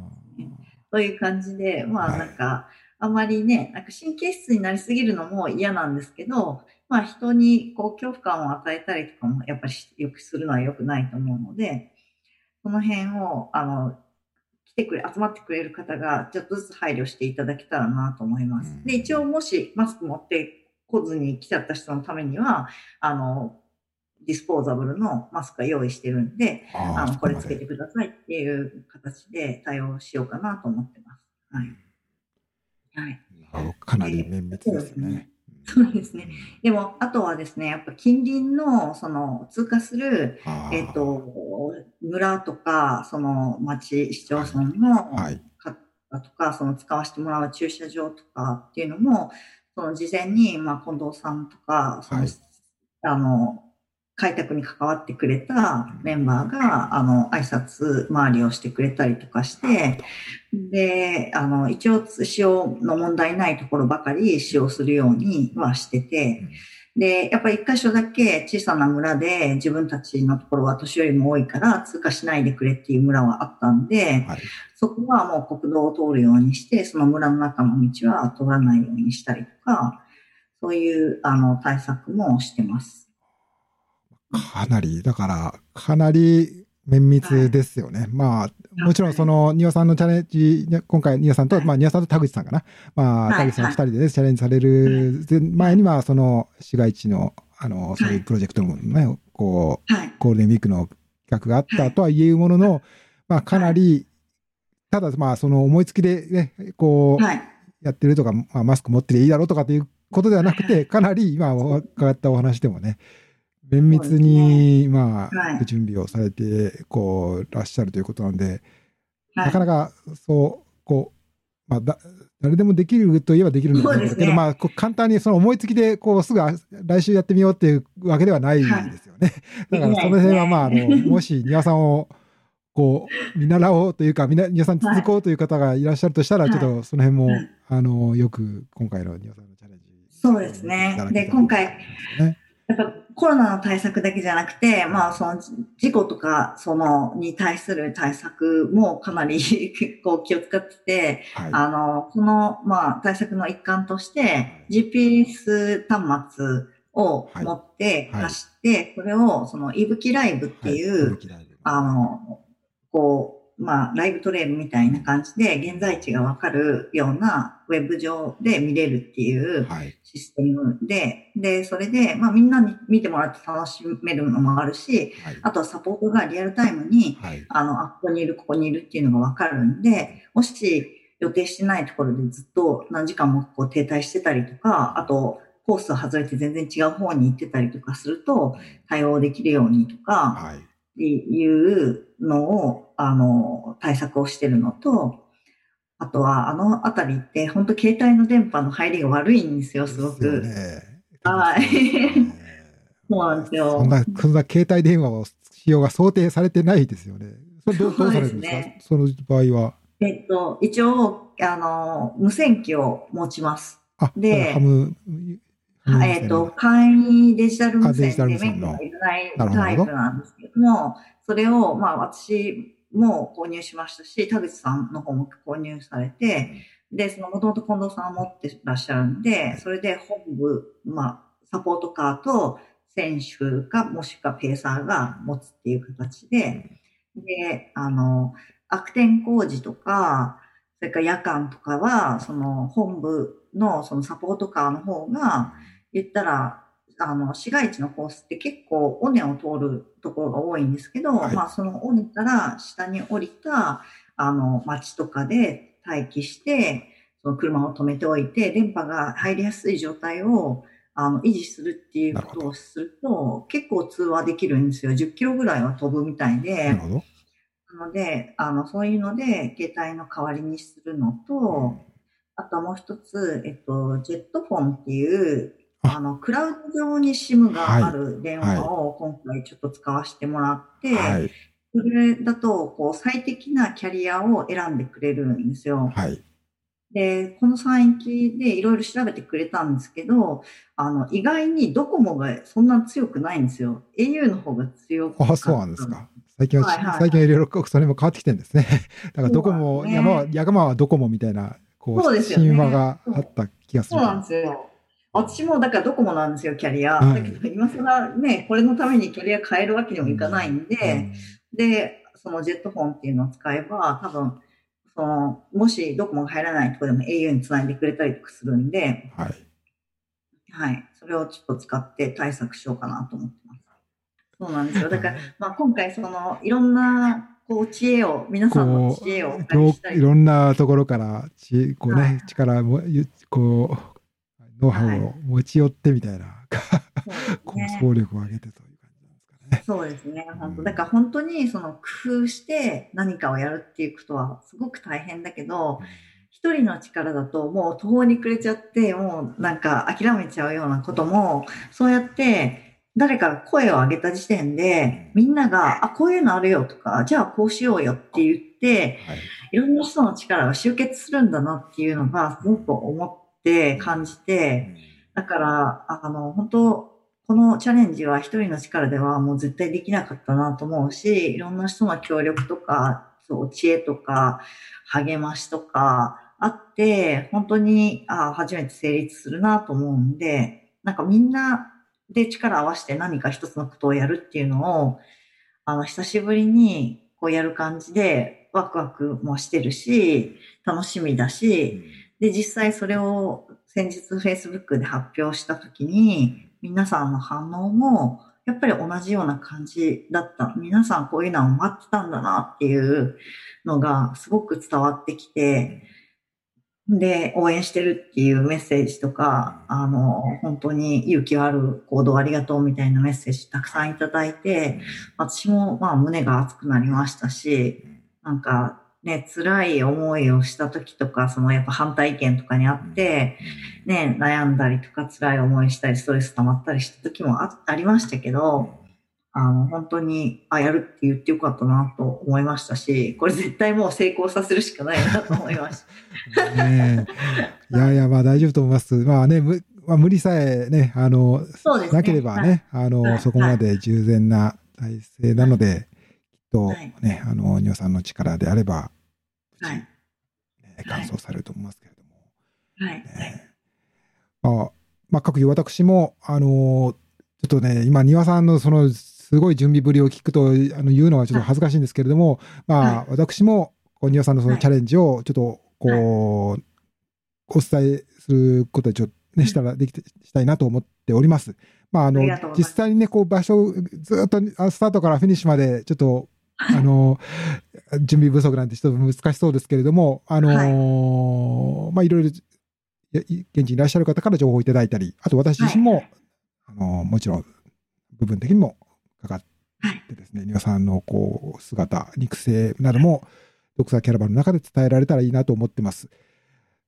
という感じで、まあなんか、あまりね、なんか神経質になりすぎるのも嫌なんですけど、まあ人にこう恐怖感を与えたりとかもやっぱりよくするのは良くないと思うので、その辺を、あの、来てくれ、集まってくれる方がちょっとずつ配慮していただけたらなと思います。で、一応もしマスク持って来ずに来ちゃった人のためには、あの、ディスポーザブルのマスクは用意してるんで、あのこれつけてくださいっていう形で対応しようかなと思ってます。はい。はい。かなり綿密ですね。そうですね。でも、あとはですね、やっぱ近隣の、その、通過する、えっ、と、村とか、その町、市町村の方とか、その使わせてもらう駐車場とかっていうのも、その事前に、まあ、近藤さんとか、その、はい、あの、開拓に関わってくれたメンバーが、あの、挨拶回りをしてくれたりとかして、で、あの、一応使用の問題ないところばかり使用するようにはしてて、で、やっぱり一箇所だけ小さな村で自分たちのところは年寄りも多いから通過しないでくれっていう村はあったんで、はい、そこはもう国道を通るようにして、その村の中の道は通らないようにしたりとか、そういうあの対策もしてます。かなり、だから、かなり綿密ですよね。はい、まあ、もちろんその、ニオさんのチャレンジ、今回、ニオさんと、はい、まあ、ニオさんと田口さんかな。まあ、田口さん二人でね、チャレンジされる前には、その、市街地の、あの、そういうプロジェクトもね、こう、ゴールデンウィークの企画があったとは言うものの、まあ、かなり、ただ、まあ、その思いつきでね、こう、やってるとか、まあ、マスク持ってていいだろうとかっていうことではなくて、かなり今伺ったお話でもね、綿密に、まあ、はい、準備をされて、こう、らっしゃるということなんで、はい、なかなか、そう、こう、まあ、だ、誰でもできるといえばできるんだけど、ね、まあ、簡単にその思いつきで、こう、すぐ来週やってみようっていうわけではないですよね。はい、だから、その辺は、まあ、あの、もし、庭さんを、こう、見習おうというか、皆さん続こうという方がいらっしゃるとしたら、ちょっとその辺も、あの、よく、今回の庭さんのチャレンジ。そうですね。で、今回、ね、やっぱコロナの対策だけじゃなくて、まあその事故とかそのに対する対策もかなり 結構気を使ってて、はい、あの、このまあ対策の一環として GPS 端末を持って走って、はい。はい、これをそのいぶきライブっていう、あの、こう、まあ、ライブトレイルみたいな感じで、現在地がわかるようなウェブ上で見れるっていうシステムで、はい、で、それで、まあ、みんなに見てもらって楽しめるのもあるし、はい、あとはサポートがリアルタイムに、はい、あの、あ、ここにいる、ここにいるっていうのがわかるんで、もし予定してないところでずっと何時間もこう停滞してたりとか、あと、コースを外れて全然違う方に行ってたりとかすると、対応できるようにとか、っていうのを、あの、対策をしてるのと、あとは、あの辺りって、本当携帯の電波の入りが悪いんですよ、すごく。ね、はい。そうなんですよ。そんな、そんな携帯電話を使用が想定されてないですよね。それどどうされるんですか、ね、その場合は。えっと、一応、あの、無線機を持ちます。で、ハム、えっと、簡易デジタル無線で免許がいらないタイプなんですけども、それを、まあ私も購入しましたし、田口さんの方も購入されて、で、そのもともと近藤さん持ってらっしゃるんで、それで本部、まあ、サポートカーと選手か、もしくはペーサーが持つっていう形で、で、あの、悪天工事とか、それから夜間とかは、その本部のそのサポートカーの方が、言ったら、あの、市街地のコースって結構尾根を通るところが多いんですけど、はい、まあその尾根から下に降りた、あの、町とかで待機して、その車を止めておいて、電波が入りやすい状態をあの維持するっていうことをすると、結構通話できるんですよ。10キロぐらいは飛ぶみたいなで。なので、あの、そういうので、携帯の代わりにするのと、あとはもう一つ、えっと、ジェットフォンっていう、ああの、クラウド上に SIM がある電話を今回ちょっと使わせてもらって、はい。それだと、こう、最適なキャリアを選んでくれるんですよ。はい。で、この3域でいろいろ調べてくれたんですけど、あの、意外にドコモがそんな強くないんですよ。au の方が強かった。あ、そうなんですか。最近は、はいはいはい最近はいろいろそれも変わってきてるんですね。だからどこも、そうなんですね山は、山はどこもみたいな、こう、そうですよね神話があった気がする。そうなんですよ。私もだからドコモなんですよ、キャリア。はいだけど今更ね、これのためにキャリア変えるわけにもいかないんで、で、そのジェットフォンっていうのを使えば、多分、その、もしドコモが入らないところでも au につないでくれたりとかするんで、うんはい。はい。それをちょっと使って対策しようかなと思ってます。そうなんですよ。だから、まあ今回その、いろんな、こう、知恵を、皆さんの知恵をいろんなところからちこうね、はい力もゆこうノウハウを持ち寄ってみたいな、こうそうですね。総力を上げてという感じなんですかね。そうですね。本当。だから本当にその工夫して何かをやるっていうことはすごく大変だけど、一人の力だともう途方に暮れちゃって、もうなんか諦めちゃうようなことも、そうやって誰かが声を上げた時点で、みんなが、あ、こういうのあるよとか、じゃあこうしようよって言って、はい。い。ろんな人の力が集結するんだなっていうのがすごく思って感じて、だから、あの、本当このチャレンジは一人の力ではもう絶対できなかったなと思うし、いろんな人の協力とか、そう、知恵とか、励ましとかあって、本当に、あ初めて成立するなと思うんで、なんかみんなで力を合わせて何か一つのことをやるっていうのを、あの、久しぶりにこうやる感じで、ワクワクもしてるし、楽しみだし、で、実際それを先日 Facebook で発表したときに、皆さんの反応も、やっぱり同じような感じだった。皆さんこういうのを待ってたんだなっていうのがすごく伝わってきて、で、応援してるっていうメッセージとか、あの、本当に勇気ある行動ありがとうみたいなメッセージたくさんいただいて、私もまあ胸が熱くなりましたし、なんかね、辛い思いをした時とか、そのやっぱ反対意見とかにあって、ね、悩んだりとか辛い思いしたり、ストレス溜まったりした時もあありましたけど、あの、本当に、あ、やるって言ってよかったなと思いましたし、これ絶対もう成功させるしかないなと思いました。ねえ。いやいや、まあ大丈夫と思います。まあね、むまあ、無理さえね、あの、そうですね。なければね、あの、はい。そこまで従前な体制なので、きっとはい。ね、あの、ニオさんの力であれば、はい。ね完走されると思いますけれども。はい。ねまあ、まあ、各いう私も、あのちょっとね、今、庭さんのその、すごい準備ぶりを聞くと、あの、言うのはちょっと恥ずかしいんですけれども、まあ、はい私も、こう庭さんのそのはいチャレンジを、ちょっと、こう、お伝えすることで、ちょっとね、したら、できて、したいなと思っております。まあ、あの実際にね、こう、場所、ずっと、あスタートからフィニッシュまで、ちょっと、あの、準備不足なんてちょっと難しそうですけれども、あのまあ、いろいろ、いやい現地にいらっしゃる方から情報をいただいたり、あと私自身も、はい。あのもちろん、部分的にもかかっはいてですね、皆さんのこう姿、肉声なども、ドクサーキャラバンの中で伝えられたらいいなと思ってます。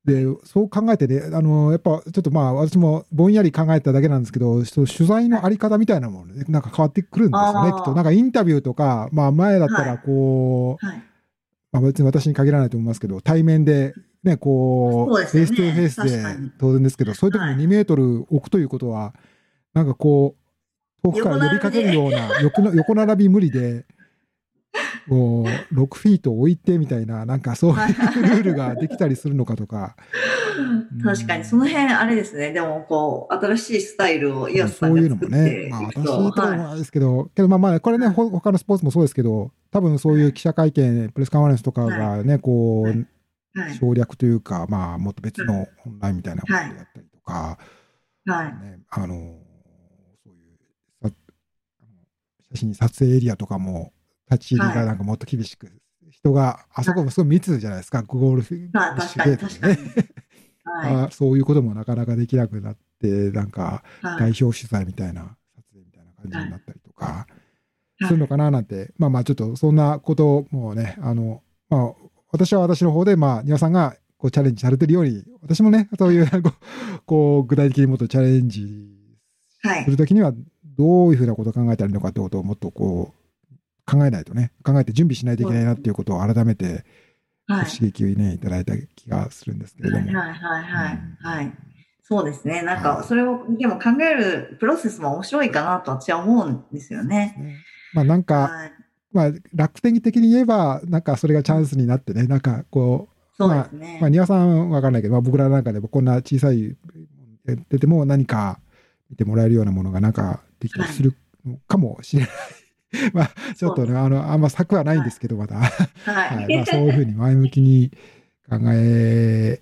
で、そう考えてね、あの、やっぱちょっとまあ、私もぼんやり考えただけなんですけど、その取材のあり方みたいなものね、なんか変わってくるんですよね、きっと。なんかインタビューとか、まあ前だったらはい。こう、はい。まあ別に私に限らないと思いますけど、対面でね、こう、 face to face で当然ですけど、そういう時はい。に2メートル置くということは、なんかこう、遠くから呼びかけるような、横の横並び無理で、こう、6フィート置いてみたいな、なんかそういうルールができたりするのかとか、確かに、その辺、あれですね。でも、こう、新しいスタイルをイワスさんがそういうのもね、まあ私と、とかもですけど、けどまあまあ、これね、ほ他のスポーツもそうですけど、多分そういう記者会見、プレスカンファレンスとかがね、こう、はい。はい。省略というか、まあ、もっと別のオンラインみたいなことでやったりとか、はい。ね、あの、そういうさあの写真撮影エリアとかも、立ち入りがなんかもっと厳しく人が、あそこもすごい密じゃないですか、ゴールフまあ、確かに、確かに。はあそういうこともなかなかできなくなって、なんか、い。はい。代表取材みたいな、撮影みたいな感じになったりとか、はい。するのかななんて、まあまあちょっとそんなこともね、あの、まあ私は私の方で、まあ庭さんがこうチャレンジされてるように、私もね、そういう、こうこう具体的にもっとチャレンジはい。す。るときには、どういうふうなことを考えたらいいのかってことをもっとこう、考えないとね、考えて準備しないといけないなっていうことを改めて、はい。刺激をね、いただいた気がするんですけれども。はいはいはいはい。そうですね。なんか、はいそれを、でも考えるプロセスも面白いかなと私は思うんですよね。ねまあなんか、はい。まあ楽天的に言えば、なんかそれがチャンスになってね、なんかこう、そうですね。まあ、庭さんわかんないけど、まあ、僕らなんかでもこんな小さいやってても何か見てもらえるようなものがなんかできたりするのかもしれない。まあ、ちょっとね、あの、あんま策はないんですけど、まだ。ははい。まあ、そういうふうに前向きに考え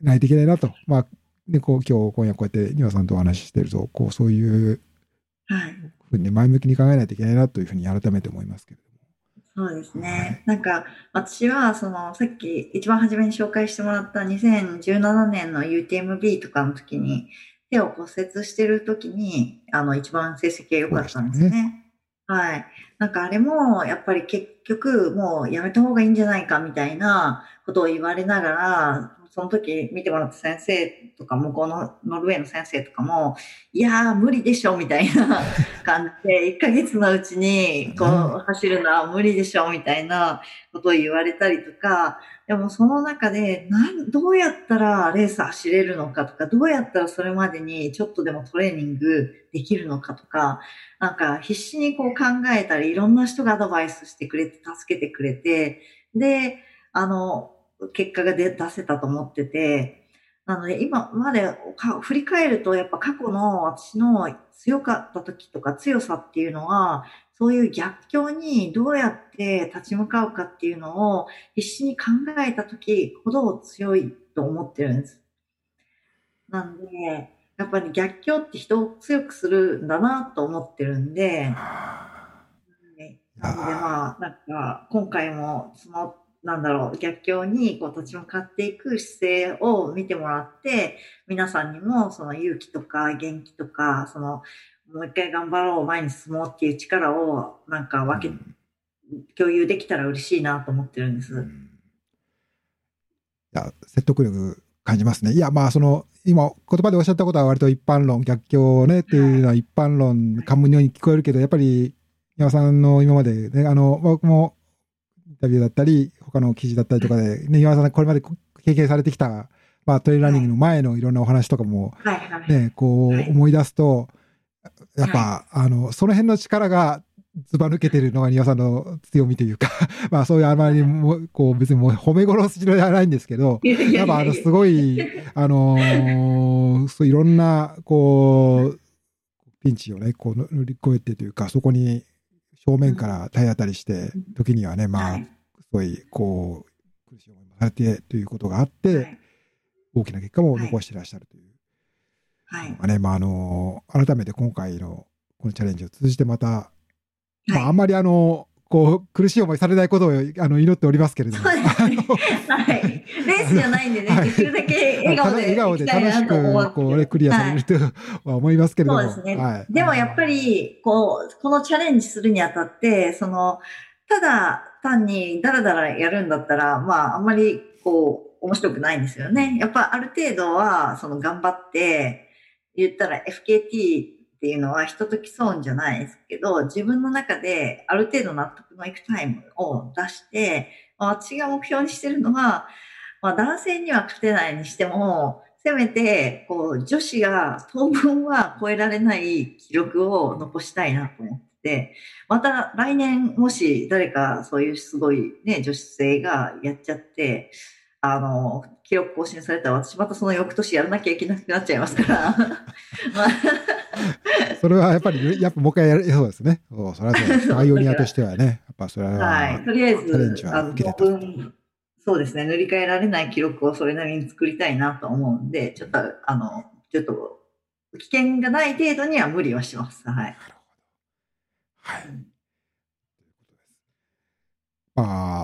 ないといけないなと。まあ、で、こう、今日、今夜こうやって庭さんとお話ししてると、こう、そういうはい。ふうに前向きに考えないといけないなというふうに改めて思いますけれそうですはいね。なんか、私は、その、さっき一番初めに紹介してもらった2017年の UTMB とかの時に、手を骨折してる時に、あの、一番成績が良かったんですね。はい。なんかあれも、やっぱり結局、もうやめた方がいいんじゃないかみたいなことを言われながら、その時見てもらった先生とか、向こうのノルウェーの先生とかも、いやー、無理でしょ、みたいな 感じで、1ヶ月のうちに、こう、走るのは無理でしょ、みたいなことを言われたりとか、でもその中で、なん、どうやったらレース走れるのかとか、どうやったらそれまでにちょっとでもトレーニングできるのかとか、なんか必死にこう考えたり、いろんな人がアドバイスしてくれて、助けてくれて、で、あの、結果が出出せたと思ってて、なので今まで振り返ると、やっぱ過去の私の強かった時とか強さっていうのは、そういう逆境にどうやって立ち向かうかっていうのを必死に考えた時ほど強いと思ってるんです。なんで、やっぱり逆境って人を強くするんだなと思ってるんで、なのでまあ、なんか、今回も、その、なんだろう、逆境にこう立ち向かっていく姿勢を見てもらって、皆さんにもその勇気とか元気とか、その、もう一回頑張ろう、前に進もうっていう力を、なんか分け、共有できたら嬉しいなと思ってるんです。うんいや、説得力感じますね。いや、まあ、その、今、言葉でおっしゃったことは割と一般論、逆境ね、っていうのは一般論、かむように聞こえるけど、やっぱり、山さんの今までね、あの、僕もインタビューだったり、他の記事だったりとかで、ね、山さんがこれまで経験されてきた、まあ、トレイルランニングの前のいろんなお話とかも。ね、こはいう思い出すと、やっぱ、あの、その辺の力がずば抜けてるのが庭さんの強みというか、まあそういうあまりも、こう別にもう褒め殺しじゃないんですけど、いやっぱあの、すごい、あのーそういろんな、こう、ピンチをね、こう乗り越えてというか、そこに正面から体当たりして、時にはね、まあ、はい。すごい、こう、苦しい思いもされてということがあって、はい。大きな結果も残していらっしゃるという。はい。まあね、まあ、あの、改めて今回のこのチャレンジを通じてまた、まあ、あはんまりあの、こう、苦しい思いされないことをあの祈っておりますけれども。はい。レースじゃないんでね、はいできるだけ笑顔で笑顔で楽しく、こうね、クリアされるとは思いますけれども。そうですね。はい。でもやっぱり、こう、このチャレンジするにあたって、その、ただ単にダラダラやるんだったら、まあ、あんまり、こう、面白くないんですよね。やっぱある程度は、その、頑張って、言ったら FKT っていうのは人と競うんじゃないですけど、自分の中である程度納得のいくタイムを出して、まあ私が目標にしてるのは、まあ男性には勝てないにしても、せめて、こう、女子が当分は超えられない記録を残したいなと思って、また来年もし誰かそういうすごいね、女子生がやっちゃって、あの、記録更新されたら私またその翌年やらなきゃいけなくなっちゃいますから。まあ それはやっぱり、やっぱもう一回やる、そうですね。そう、それはそ イオニアとしてはね、やっぱそれは、はい。とりあえず、あの、そうですね、塗り替えられない記録をそれなりに作りたいなと思うんで、ちょっと、あの、ちょっと、危険がない程度には無理はします。はい。はい。まあ、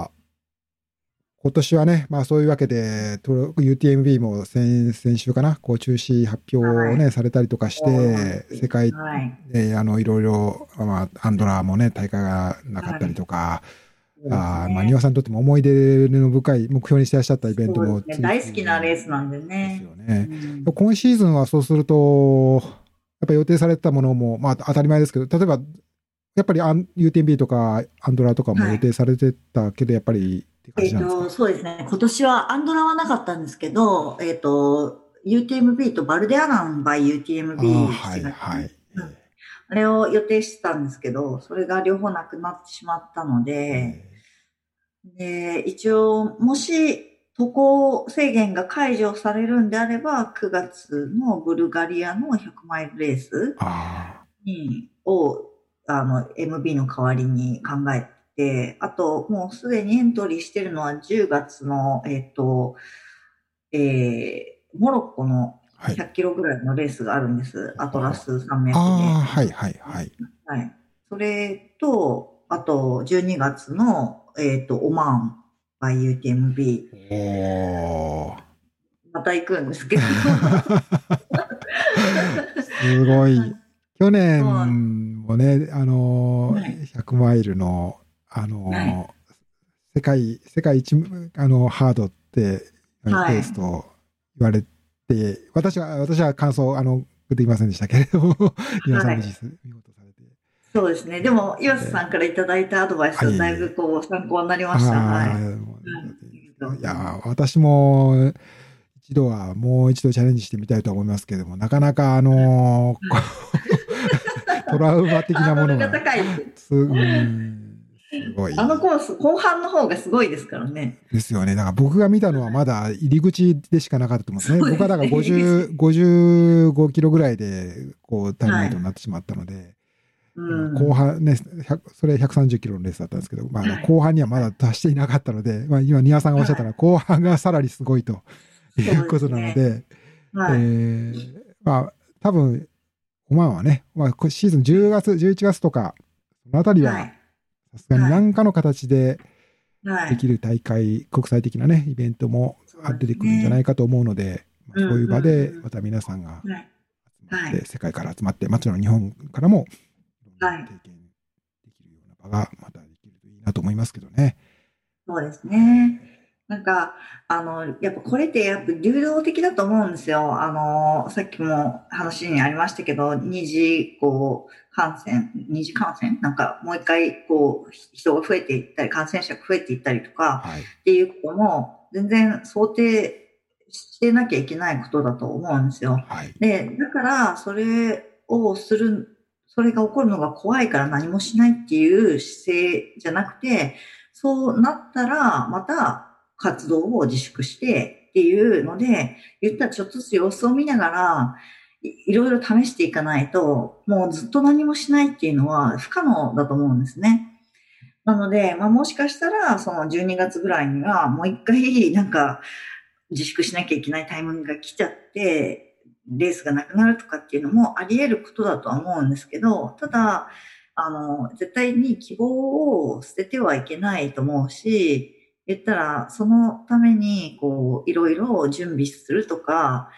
今年はね、まあそういうわけで、UTMB も先先週かな、こう中止発表をね、はい、されたりとかして、世界で、あの、いろいろ、まあ、アンドラーもね、大会がなかったりとか、はい、あまあ、庭さんにとっても思い出の深い目標にしてらっしゃったイベントも、ね、大好きなレースなんでね。ですよね。うん、今シーズンはそうすると、やっぱ予定されてたものも、まあ当たり前ですけど、例えば、やっぱり UTMB とかアンドラとかも予定されてたけど、やっぱりえっ、ー、と、そうですね。今年はアンドラはなかったんですけど、えっ、ー、と、UTMB とバルデアラン by UTMB。はい、はい。あれを予定してたんですけど、それが両方なくなってしまったので、で、一応、もし渡航制限が解除されるんであれば、9月のブルガリアの100マイルレースにを、あの、MB の代わりに考えて、あと、もうすでにエントリーしてるのは10月の、えっ、ー、と、えー、モロッコの100キロぐらいのレースがあるんです。はい、アトラス山脈で。ああ、はいはいはい。はい。それと、あと、12月の、えっ、ー、と、オマーン by UTMB。おまた行くんですけど。すごい。去年もね、あの、100マイルの、あの、世界、世界一、あの、ハードって、ペースと言われて、私は、私は感想、あの、できませんでしたけれども、皆さん見事されて。そうですね。でも、岩瀬さんからいただいたアドバイスはだいぶこう、参考になりました。はい。いや、私も、一度はもう一度チャレンジしてみたいと思いますけれども、なかなかあの トラウマ的なものが。高い。すうんすごい。あのコース、後半の方がすごいですからね。ですよね。だから僕が見たのはまだ入り口でしかなかったと思うんですね。すね。僕はだから50、55キロぐらいで、こう、タイムライトになってしまったので、はい後半ね、それ130キロのレースだったんですけど、まあ、後半にはまだ達していなかったので、まあ、今、庭さんがおっしゃったのは、後半がさらにすごいということなので、はい、えー、まあ、多分、オマーンはね、まあ、シーズン10月、11月とか、そのあたりは、さすがに何かの形でできる大会、国際的なね、イベントも出てくるんじゃないかと思うので、そういう場でまた皆さんが集まって、世界から集まって、もちろん日本からも経験できるような場がまたできるといいなと思いますけどね。そうですね。なんか、あの、やっぱこれってやっぱ流動的だと思うんですよ。あの、さっきも話にありましたけど、二次、こう、感染、二次感染。なんかもう一回、こう、人が増えていったり、感染者が増えていったりとか、はい、っていうことも、全然想定してなきゃいけないことだと思うんですよ。はい、で、だから、それをする、それが起こるのが怖いから何もしないっていう姿勢じゃなくて、そうなったら、また、活動を自粛してっていうので、言ったらちょっとずつ様子を見ながら、いろいろ試していかないと、もうずっと何もしないっていうのは不可能だと思うんですね。なので、まあ、もしかしたら、その12月ぐらいには、もう一回、なんか、自粛しなきゃいけないタイミングが来ちゃって、レースがなくなるとかっていうのもあり得ることだとは思うんですけど、ただ、あの、絶対に希望を捨ててはいけないと思うし、言ったら、そのために、こう、いろいろ準備するとか、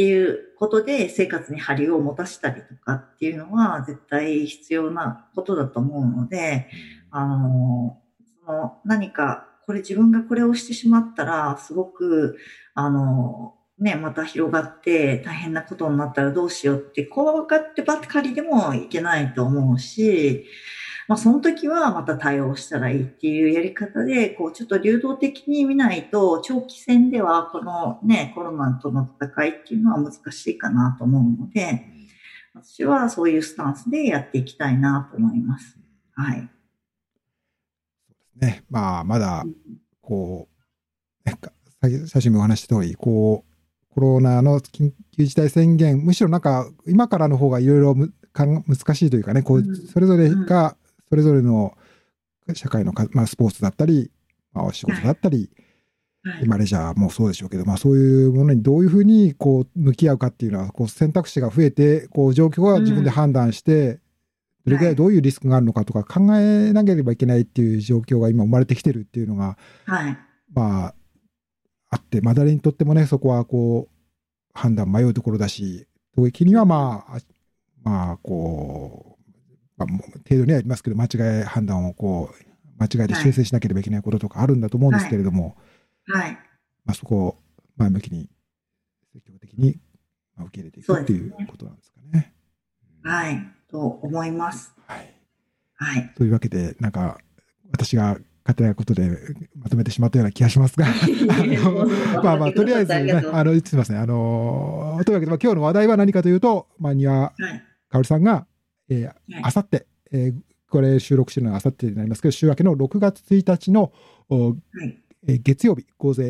っていうことで生活に張りを持たせたりとかっていうのは絶対必要なことだと思うので、あの、その何か、これ自分がこれをしてしまったら、すごく、あの、ね、また広がって大変なことになったらどうしようって怖がってばっかりでもいけないと思うし、まあ、その時はまた対応したらいいっていうやり方で、こう、ちょっと流動的に見ないと、長期戦ではこのね、コロナとの戦いっていうのは難しいかなと思うので、私はそういうスタンスでやっていきたいなと思います。はい。そうですね。まあ、まだ、こう、なんか、最初にお話した通り、こう、コロナの緊急事態宣言、むしろなんか、今からの方がいろいろ難しいというかね、こう、それぞれがそれぞれの社会のか、まあ、スポーツだったり、まあ、お仕事だったり、はい、マレージャーもそうでしょうけど、まあ、そういうものにどういうふうにこう向き合うかっていうのはこう選択肢が増えてこう状況は自分で判断して、どれぐらいどういうリスクがあるのかとか考えなければいけないっていう状況が今生まれてきてるっていうのが、はい、まあ、あって、まあ、誰にとってもね、そこはこう、判断迷うところだし、時にはまあ、あまあ、こう程度にはありますけど、間違い判断をこう、間違いで修正しなければいけないこととかあるんだと思うんですけれども、はい。まあ、そこを前向きに、積極的にまあ受け入れていくっていうことなんですかね。はい。と思います。はい。はい。というわけで、なんか、私が勝手なことでまとめてしまったような気がしますが、あのまあまあ、とりあえずね、あの、すみません、あの、というわけで、まあ、今日の話題は何かというと、まあ、庭はい。かおりさんが、えあさって、えーこれ収録してるのがあさってになりますけど、週明けの6月1日の、おはい。えー月曜日午前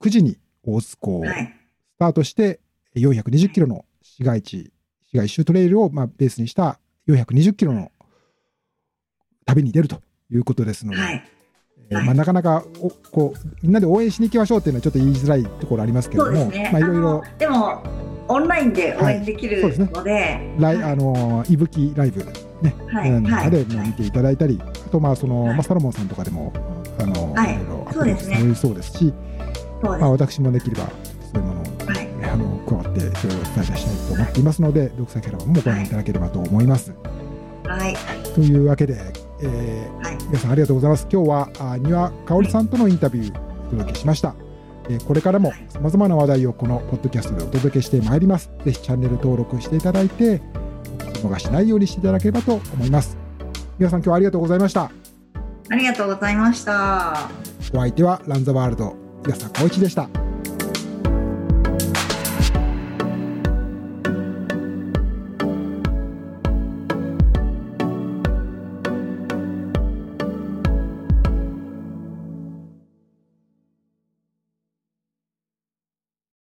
9時に大津港をはい。スタートして、420キロの市街地、市街一周トレイルをまあベースにした420キロの旅に出るということですので、はい。えーまあ、なかなかおこうみんなで応援しに行きましょうっていうのはちょっと言いづらいところありますけれども。まあ、いろいろでも、オンラインで応援できるので、ライ、はい。あのいぶきライブ、ね。はい。なんかではい。も見ていただいたり、あとまあその、はい。まあ、サロモンさんとかでもあの、はい。いろいろアそうですね。そうですし、まあ。私もできればそういうものを、あの加わってそれをお伝えしたいと思っていますので、読者キャラもご覧いただければと思います。はい。というわけで、えーはい。皆さんありがとうございます。今日はあ丹羽香織さんとのインタビューをお届けしました。えーこれからもさまざまな話題をこのポッドキャストでお届けしてまいります。ぜひチャンネル登録していただいて、逃しないようにしていただければと思います。皆さん今日はありがとうございました。ありがとうございました。お相手はランザワールド、岩佐光一でした。